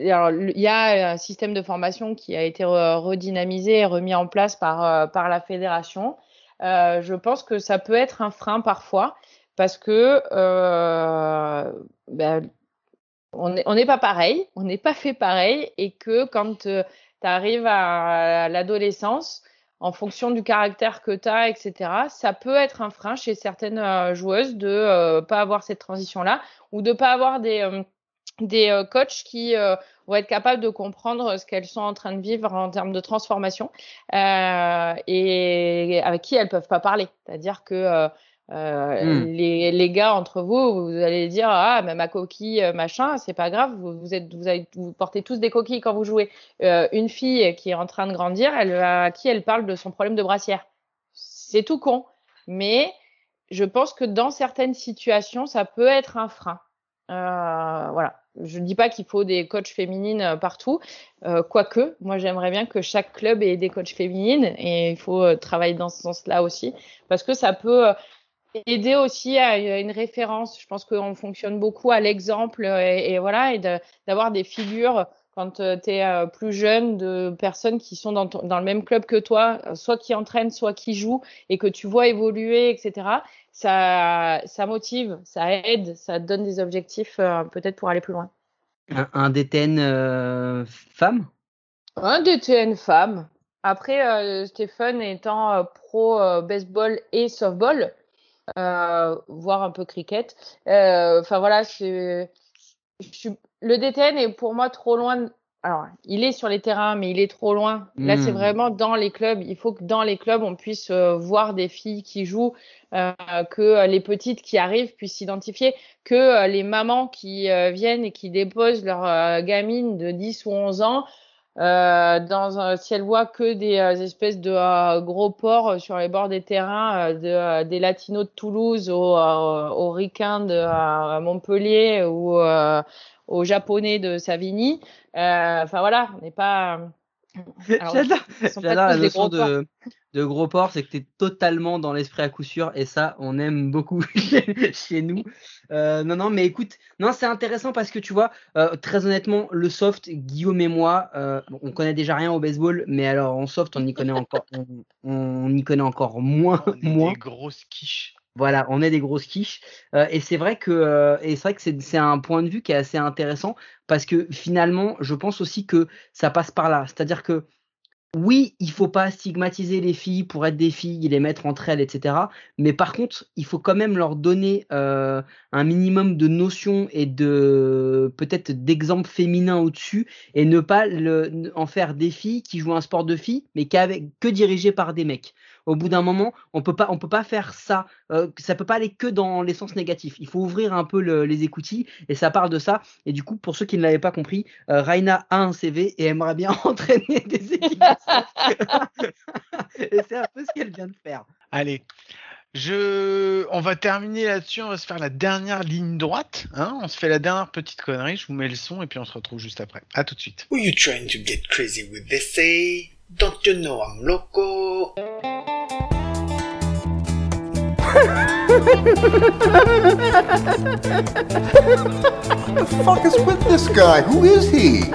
alors, il y a un système de formation qui a été re- redynamisé et remis en place par, euh, par la fédération. Euh, je pense que ça peut être un frein parfois parce que euh, ben, on n'est pas pareil, on n'est pas fait pareil et que quand tu arrives à l'adolescence, en fonction du caractère que tu as, etc., ça peut être un frein chez certaines euh, joueuses de euh, pas avoir cette transition-là ou de pas avoir des, euh, des euh, coachs qui euh, vont être capables de comprendre ce qu'elles sont en train de vivre en termes de transformation euh, et avec qui elles peuvent pas parler. C'est-à-dire que euh, Hmm. les, les gars entre vous, vous allez dire ah mais ma coquille euh, machin, c'est pas grave, vous, vous êtes vous, avez, vous portez tous des coquilles quand vous jouez. Euh, une fille qui est en train de grandir, elle à qui elle parle de son problème de brassière. C'est tout con, mais je pense que dans certaines situations, ça peut être un frein. Euh, voilà. Je ne dis pas qu'il faut des coachs féminines euh, partout, euh, quoique, moi j'aimerais bien que chaque club ait des coachs féminines et il faut travailler dans ce sens-là aussi, parce que ça peut euh, aider aussi à une référence. Je pense qu'on fonctionne beaucoup à l'exemple euh, et, et voilà, et de- d'avoir des figures quand tu es plus jeune de personnes qui sont dans, ton- dans le même club que toi, euh, soit qui entraînent, soit qui jouent, et que tu vois évoluer, etc. Ça, ça motive, ça aide, ça donne des objectifs euh, peut-être pour aller plus loin. un, un DTN euh, femme? Un DTN femme. Après, euh, Stéphane étant euh, pro euh, baseball et softball, euh, voire un peu cricket. euh, Enfin voilà, c'est, je suis- le DTN est pour moi trop loin. de- Alors, il est sur les terrains, mais il est trop loin. Là, c'est Hmm. vraiment dans les clubs. Il faut que dans les clubs, on puisse euh, voir des filles qui jouent, euh, que euh, les petites qui arrivent puissent s'identifier, que euh, les mamans qui euh, viennent et qui déposent leur euh, gamine de 10 ou 11 ans euh, dans un, si elles voient que des euh, espèces de euh, gros porcs euh, sur les bords des terrains, de, des latinos de Toulouse aux, aux ricains de Montpellier ou aux japonais de Savigny. Enfin voilà, on n'est pas. J'adore la notion gros porcs. de, de gros porc, c'est que tu es totalement dans l'esprit à coup sûr et ça, on aime beaucoup chez nous. Euh, non, non, mais écoute, non, c'est intéressant parce que tu vois, euh, très honnêtement, le soft, Guillaume et moi, euh, on connaît déjà rien au baseball, mais alors en soft, on y connaît encore, on, on y connaît encore moins, On est moins. des grosses quiches. Voilà, on est des grosses quiches. Euh, et c'est vrai que, euh, c'est un point de vue qui est assez intéressant parce que finalement, je pense aussi que ça passe par là. C'est-à-dire que oui, il faut pas stigmatiser les filles pour être des filles, les mettre entre elles, etc. Mais par contre, il faut quand même leur donner euh, un minimum de notions et de peut-être d'exemples féminins au-dessus et ne pas en faire des filles qui jouent un sport de filles, mais que dirigées par des mecs. Au bout d'un moment, on peut pas, on peut pas faire ça. Euh, ça peut pas aller que dans les sens négatifs. Il faut ouvrir un peu le- les écoutilles et ça parle de ça. Et du coup, pour ceux qui ne l'avaient pas compris, euh, Raina a un CV et aimerait bien entraîner des équipes. et c'est un peu ce qu'elle vient de faire. Allez. Je... On va terminer là-dessus, on va se faire la dernière ligne droite. Hein on se fait la dernière petite connerie, je vous mets le son et puis on se retrouve juste après. À tout de suite. Who you trying to get crazy with this say? Don't you know I'm loco? the fuck is with this guy? Who is he?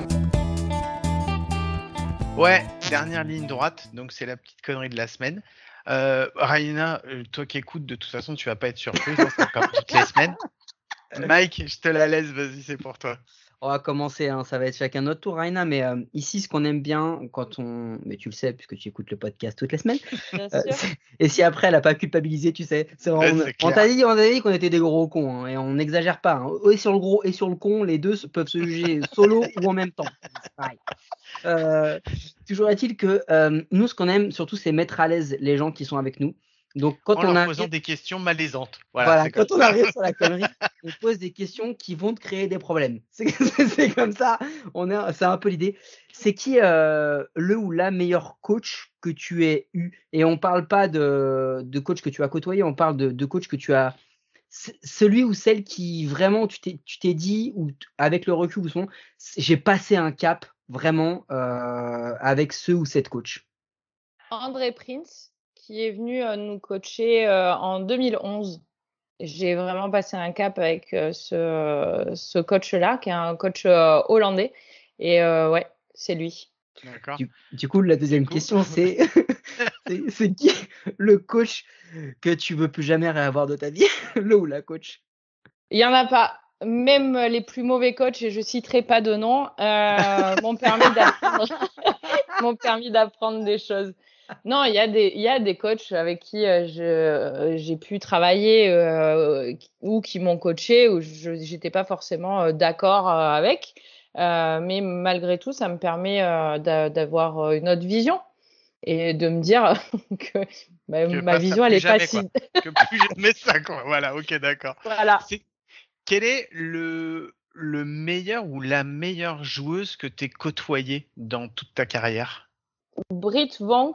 Ouais, dernière ligne droite, donc c'est la petite connerie de la semaine. Euh, Raina, euh, toi qui écoutes, de toute façon, tu vas pas être surprise, hein, c'est comme toutes les semaines. Mike, je te la laisse, vas-y, c'est pour toi. On va commencer, hein, ça va être chacun notre tour, Raina. Mais euh, ici, ce qu'on aime bien quand on. Mais tu le sais, puisque tu écoutes le podcast toutes les semaines. Bien Euh, sûr. et si après, elle a pas culpabilisé, tu sais. on clair. t'a dit, on t'a dit qu'on était des gros cons. hein, et on n'exagère pas. hein. Et sur le gros et sur le con, les deux peuvent se juger solo ou en même temps. Euh, toujours est-il que euh, nous, ce qu'on aime surtout, c'est mettre à l'aise les gens qui sont avec nous. Donc, quand en on leur a. posant des questions malaisantes. Voilà, quand comme on arrive sur la connerie, on pose des questions qui vont te créer des problèmes. C'est comme ça, on est, c'est un peu l'idée. C'est qui euh, le ou la meilleure coach que tu aies eu? Et on parle pas de, de coach que tu as côtoyé, on parle de, de coach que tu as. Celui ou celle qui vraiment tu t'es tu t'es dit, ou avec le recul, ou son, j'ai passé un cap vraiment euh, avec ce ou cette coach. André Prince, qui est venu euh, nous coacher euh, en 2011. J'ai vraiment passé un cap avec euh, ce, ce coach-là, qui est un coach euh, hollandais. Et euh, ouais, c'est lui. D'accord. Du, du coup, la deuxième question, c'est c'est- qui le coach que tu veux plus jamais réavoir de ta vie? Le ou la coach? Il y en a pas. Même les plus mauvais coachs, et je citerai pas de nom, euh, m'ont permis d'apprendre des choses. Non, il y a des il y a des coachs avec qui euh, je j'ai pu travailler euh, ou qui m'ont coaché ou je j'étais pas forcément euh, d'accord euh, avec, Euh, mais malgré tout, ça me permet euh, d'a- d'avoir euh, une autre vision et de me dire que bah, Que ma vision elle plus est pas si. Que plus jamais ça, quoi. Voilà, ok, d'accord. voilà. C'est- Quel est le, le meilleur ou la meilleure joueuse que tu côtoyée dans toute ta carrière? Britt euh,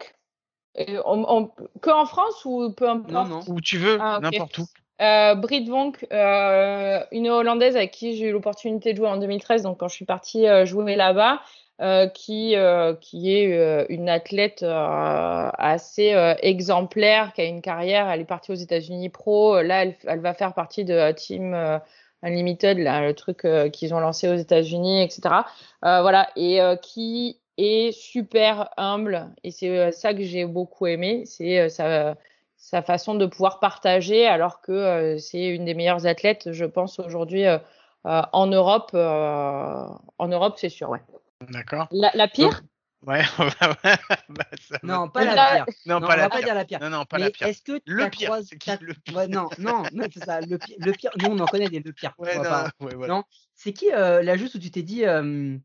on- on- que en France ou peu importe? Non, non. Où tu veux, Ah, n'importe où. Euh, Britt Vonk, euh, une Hollandaise avec qui j'ai eu l'opportunité de jouer en 2013, donc quand je suis partie euh, jouer là-bas, euh, qui, euh, qui est euh, une athlète euh, assez euh, exemplaire, qui a une carrière, elle est partie aux États-Unis pro, là elle, elle va faire partie de Team euh, Unlimited, là, le truc euh, qu'ils ont lancé aux États-Unis, etc. Euh, voilà, et euh, qui est super humble, et c'est euh, ça que j'ai beaucoup aimé, c'est euh, sa, sa façon de pouvoir partager, alors que euh, c'est une des meilleures athlètes, je pense, aujourd'hui euh, euh, en Europe. euh, en Europe, c'est sûr, ouais. D'accord. La, la pire? Ouais, bah, ça. Non, pas la pire. non, Non, pas on la va pas pire. dire la pire. Non, non, pas Mais la pire. est-ce que Le pire, croisé- c'est qui le pire? Ouais, non, non, non, c'est ça. Le pire, le pire, nous on en connaît des le pire. Ouais, non, pas- ouais, voilà. Non, c'est qui euh, la juste où tu t'es dit, euh,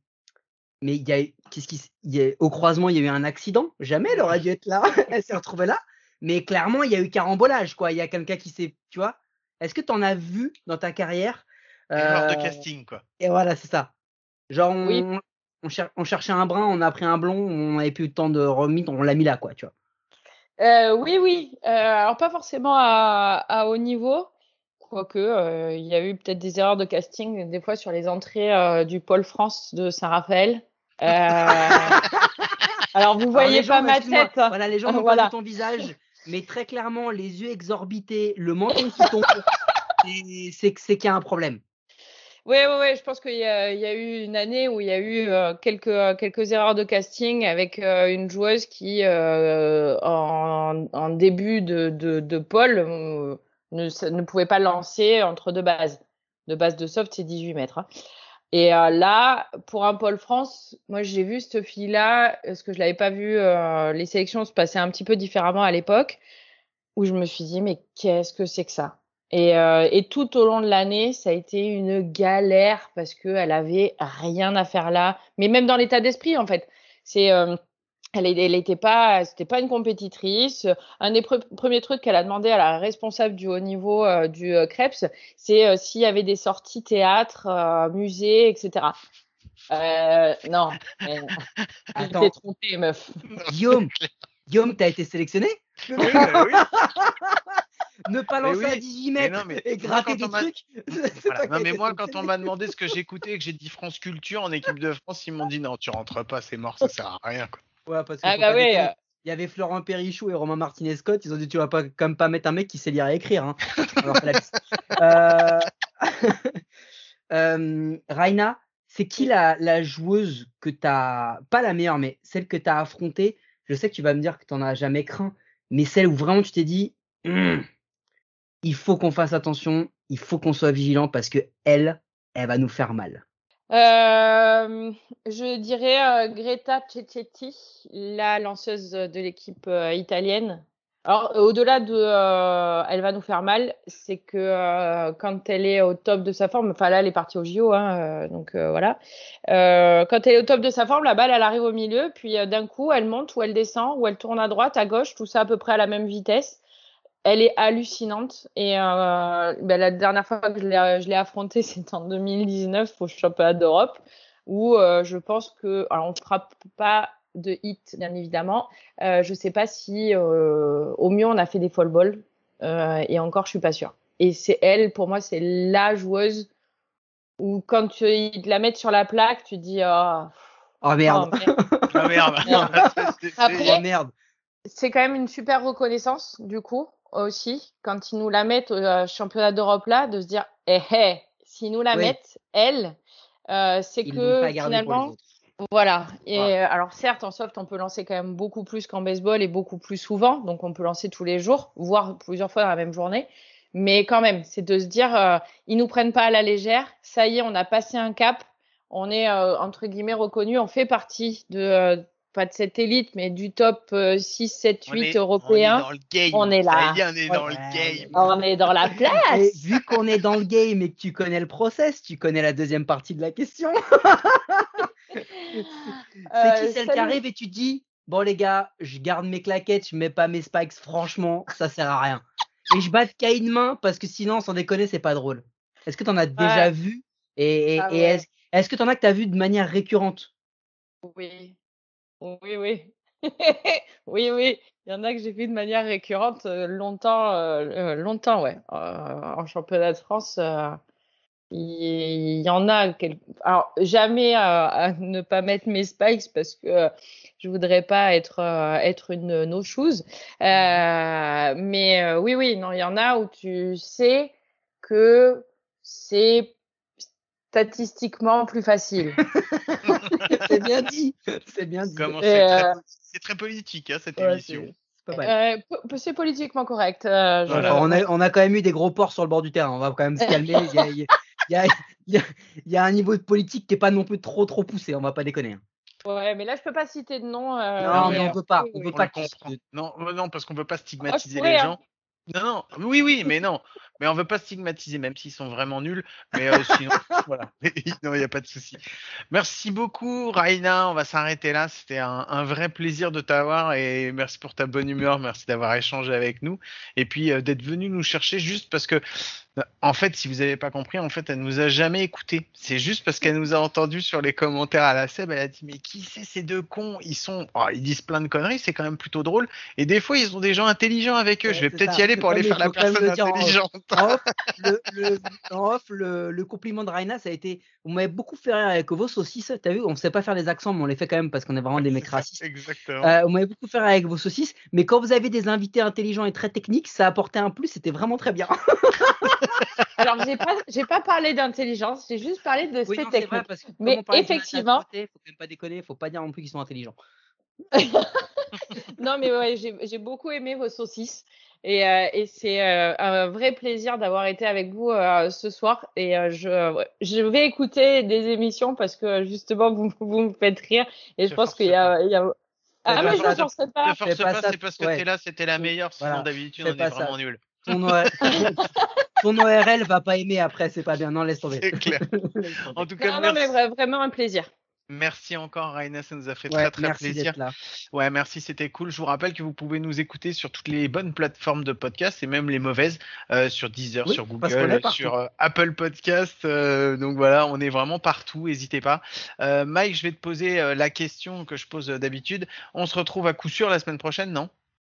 mais il y a, qu'est-ce qui, y a- au croisement il y a eu un accident? Jamais elle aurait dû être là. elle s'est retrouvée là. Mais clairement il y a eu carambolage quoi. Il y a quelqu'un qui s'est, tu vois? Est-ce que tu en as vu dans ta carrière Erreur de euh, casting, quoi. Et voilà, c'est ça. Genre on, Oui. on, cher- on cherchait un brun, on a pris un blond, on n'avait plus le temps de remettre, on l'a mis là quoi, tu vois. Euh, Oui, oui. Euh, alors, pas forcément à, à haut niveau. Quoique, euh, il y a eu peut-être des erreurs de casting, des fois sur les entrées euh, du pôle France de Saint-Raphaël. Euh, Alors vous voyez gens, pas ma tête. hein. Voilà, les gens n'ont Voilà. pas ton visage, mais très clairement, les yeux exorbités, le menton qui tombe, c'est qu'il y a un problème. Oui, oui, oui, je pense qu'il y, a il y a eu une année où il y a eu euh, quelques, euh, quelques erreurs de casting avec euh, une joueuse qui, euh, en, en début de, de, de pôle, euh, ne, ne pouvait pas lancer entre deux bases. De base de soft, c'est 18 mètres. hein. Et euh, là, pour un pôle France, moi j'ai vu cette fille-là, parce que je l'avais pas vu, euh, les sélections se passaient un petit peu différemment à l'époque, où je me suis dit, mais qu'est-ce que c'est que ça? Et, euh, et tout au long de l'année, ça a été une galère parce qu'elle avait rien à faire là. Mais même dans l'état d'esprit, en fait, c'est, euh, elle, est- elle était pas, c'était pas une compétitrice. Un des pre- premiers trucs qu'elle a demandé à la responsable du haut niveau euh, du euh, Krebs, c'est euh, s'il y avait des sorties théâtre, euh, musée, etc. Euh, non, Attends. t'es trompée, meuf. Guillaume, Guillaume, t'as été sélectionné? Oui, bah oui. Ne pas lancer oui. à 18 Mais mètres non, mais et moi, gratter quand des on m'a- trucs. Voilà. Non, mais moi, quand on m'a demandé ce que j'écoutais et que j'ai dit France Culture en équipe de France, ils m'ont dit non, tu rentres pas, c'est mort, ça sert à rien. Quoi. Ouais, parce que Ah bah oui. euh, Il y avait Florent Perrichou et Romain Martinez-Scott. Ils ont dit Tu vas pas, quand même pas mettre un mec qui sait lire et écrire. Hein. Alors, la. Euh, euh, Raina, c'est qui la, la joueuse que tu as, pas la meilleure, mais celle que tu as affrontée? Je sais que tu vas me dire que tu n'en as jamais craint, mais celle où vraiment tu t'es dit Hum, Il faut qu'on fasse attention, il faut qu'on soit vigilant parce que elle, elle va nous faire mal. Euh, je dirais euh, Greta Cecchetti, la lanceuse de l'équipe euh, italienne. Alors, au-delà de elle va nous faire mal, c'est que quand elle est au top de sa forme, enfin là, elle est partie au JO, hein, donc voilà. Quand elle est au top de sa forme, la balle, elle arrive au milieu, puis d'un coup, elle monte ou elle descend ou elle tourne à droite, à gauche, tout ça à peu près à la même vitesse. Elle est hallucinante. Et euh, ben, la dernière fois que je l'ai, affrontée, c'était en 2019 au championnat d'Europe, où euh, je pense que, alors on ne frappe pas de hit, bien évidemment. Euh, je ne sais pas si, euh, au mieux, on a fait des fall balls. Euh, et encore, je suis pas sûre. Et c'est elle, pour moi, c'est la joueuse où quand tu, ils te la mettent sur la plaque, tu dis, oh, Oh merde. oh, merde. Ah merde. Merde. C'est- c'est- Après- Oh merde. c'est quand même une super reconnaissance du coup aussi quand ils nous la mettent au euh, championnat d'Europe là de se dire eh eh s'ils nous la Oui. mettent elle euh, c'est que finalement voilà. Et Voilà. alors certes en soft on peut lancer quand même beaucoup plus qu'en baseball et beaucoup plus souvent donc on peut lancer tous les jours voire plusieurs fois dans la même journée. Mais quand même c'est de se dire euh, ils nous prennent pas à la légère. Ça y est on a passé un cap. On est euh, entre guillemets reconnu on fait partie de pas de cette élite mais du top euh, 6 7 On 8 est- européen On est dans le game. On est là. Ça y est, on est dans Ouais. le game. on est dans la Et place. vu qu'on est dans le game et que tu connais le process, tu connais la deuxième partie de la question. C'est Euh, qui celle qui arrive et tu te dis Bon, les gars, je garde mes claquettes, je mets pas mes spikes, franchement, ça sert à rien. Et je batte qu'à une main parce que sinon, sans déconner, c'est pas drôle. Est-ce que tu en as déjà Ouais. vu? Et, et- Ah et est-ce que tu en as que tu as vu de manière récurrente? Oui, oui, oui. oui, oui. Il y en a que j'ai vu de manière récurrente euh, longtemps, euh, longtemps, ouais. Euh, en championnat de France, il y en a. Alors, jamais à, ne pas mettre mes spikes parce que je voudrais pas être, être une no shoes. Euh, mais oui, oui, non, il y en a où tu sais que c'est statistiquement plus facile. C'est bien dit. C'est bien dit. C'est euh, c'est très politique, hein, cette Ouais, émission. c'est c'est pas mal. Euh, politiquement correct. euh, je- Voilà. Enfin, on, a, on a quand même eu des gros porcs sur le bord du terrain. On va quand même se calmer. Il y a, il y il y un niveau de politique qui est pas non plus trop trop poussé. On va pas déconner. hein. Ouais, mais là, je peux pas citer de nom. euh, non, mais on peut pas. On peut On pas. le que- comprend. Non, non, parce qu'on veut pas stigmatiser pourrais, les hein. gens. Non, non, oui, oui, mais non. Mais on veut pas stigmatiser, même s'ils sont vraiment nuls. Mais euh, sinon, voilà. non, il n'y a pas de souci. Merci beaucoup, Raina. On va s'arrêter là. C'était un, un vrai plaisir de t'avoir et merci pour ta bonne humeur. Merci d'avoir échangé avec nous et puis euh, d'être venu nous chercher juste parce que, euh, en fait, si vous n'avez pas compris, en fait, elle nous a jamais écouté. C'est juste parce qu'elle nous a entendu sur les commentaires à la SEB. Elle a dit mais qui c'est ces deux cons? Ils sont, oh, ils disent plein de conneries. C'est quand même plutôt drôle. Et des fois, ils ont des gens intelligents avec eux. Ouais, je vais peut-être y aller pour aller faire la personne intelligente. En off, le, off, le- le compliment de Raina, ça a été. Vous m'avez beaucoup fait rire avec vos saucisses. T'as vu, on ne sait pas faire les accents, mais on les fait quand même parce qu'on est vraiment des mecs racistes. Exactement. Euh, vous m'avez beaucoup fait rire avec vos saucisses, mais quand vous avez des invités intelligents et très techniques, ça apportait un plus. C'était vraiment très bien. Alors, j'ai pas, j'ai pas parlé d'intelligence, j'ai juste parlé de Oui, ces non, c'est vrai, techniques. parce que Mais on effectivement- Côté, faut quand même pas déconner, faut pas dire non plus qu'ils sont intelligents. Non, mais ouais, j'ai beaucoup aimé vos saucisses. Et, euh, et c'est euh, un vrai plaisir d'avoir été avec vous euh, ce soir. Et euh, je, ouais, je vais écouter des émissions parce que justement, vous, vous me faites rire. Et je Je pense force qu'il y a. il y a- Ah, mais je ne forcerai pas. Ne force pas pas, c'est parce que ouais. t'es là, c'était la meilleure. Sinon, Voilà. d'habitude, on est ça. vraiment nul. Ton, ORL, ton ORL va pas aimer après, c'est pas bien. Non, laisse tomber. C'est clair. En tout cas, Non, non, mais merci, vra- vraiment un plaisir. Merci encore, Raina. Ça nous a fait Ouais, très, très merci plaisir. là. Ouais, merci, c'était cool. Je vous rappelle que vous pouvez nous écouter sur toutes les bonnes plateformes de podcast et même les mauvaises, euh, sur Deezer, Oui, sur Google, sur euh, Apple Podcast. euh, donc voilà, on est vraiment partout. N'hésitez pas. Euh, Mike, je vais te poser la question que je pose d'habitude. On se retrouve à coup sûr la semaine prochaine, non?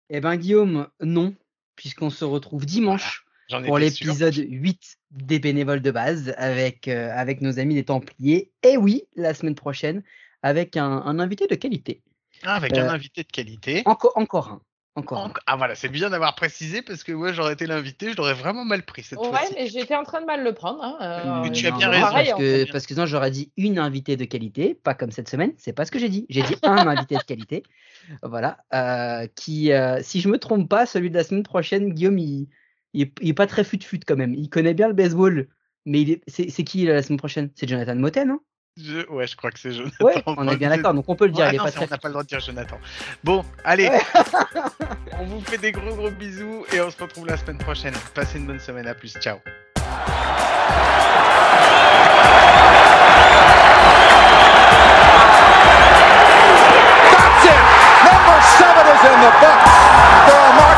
Eh ben, Guillaume, non, puisqu'on se retrouve dimanche. Pour l'épisode 8 des bénévoles de base avec, euh, avec nos amis les Templiers. Et oui, la semaine prochaine, avec un, un invité de qualité. Ah, avec Euh, un invité de qualité. Encore, encore un. Encore un. Ah voilà, c'est bien d'avoir précisé parce que ouais, j'aurais été l'invité, je l'aurais vraiment mal pris cette Ouais, fois-ci. mais j'étais en train de mal le prendre. hein, euh, Mais tu as bien non, raison, pareil, Parce que, fait. parce que sinon, j'aurais dit une invitée de qualité, pas comme cette semaine. C'est pas ce que j'ai dit. J'ai dit un invité de qualité. Voilà. euh, qui, euh, si je me trompe pas, celui de la semaine prochaine, Guillaume, il, il est, pas très fut-fut quand même. Il connaît bien le baseball, mais c'est est, est qui la semaine prochaine? C'est Jonathan Moten, hein. Ouais, je crois que c'est Jonathan. Ouais, on est bien d'accord, donc on peut le dire. Il est non, pas. On n'a pas le droit de dire Jonathan. Bon, allez, on vous fait des gros gros bisous et on se retrouve la semaine prochaine. Passez une bonne semaine, à plus, ciao.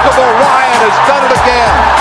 Unbelievable! Ryan has done it again.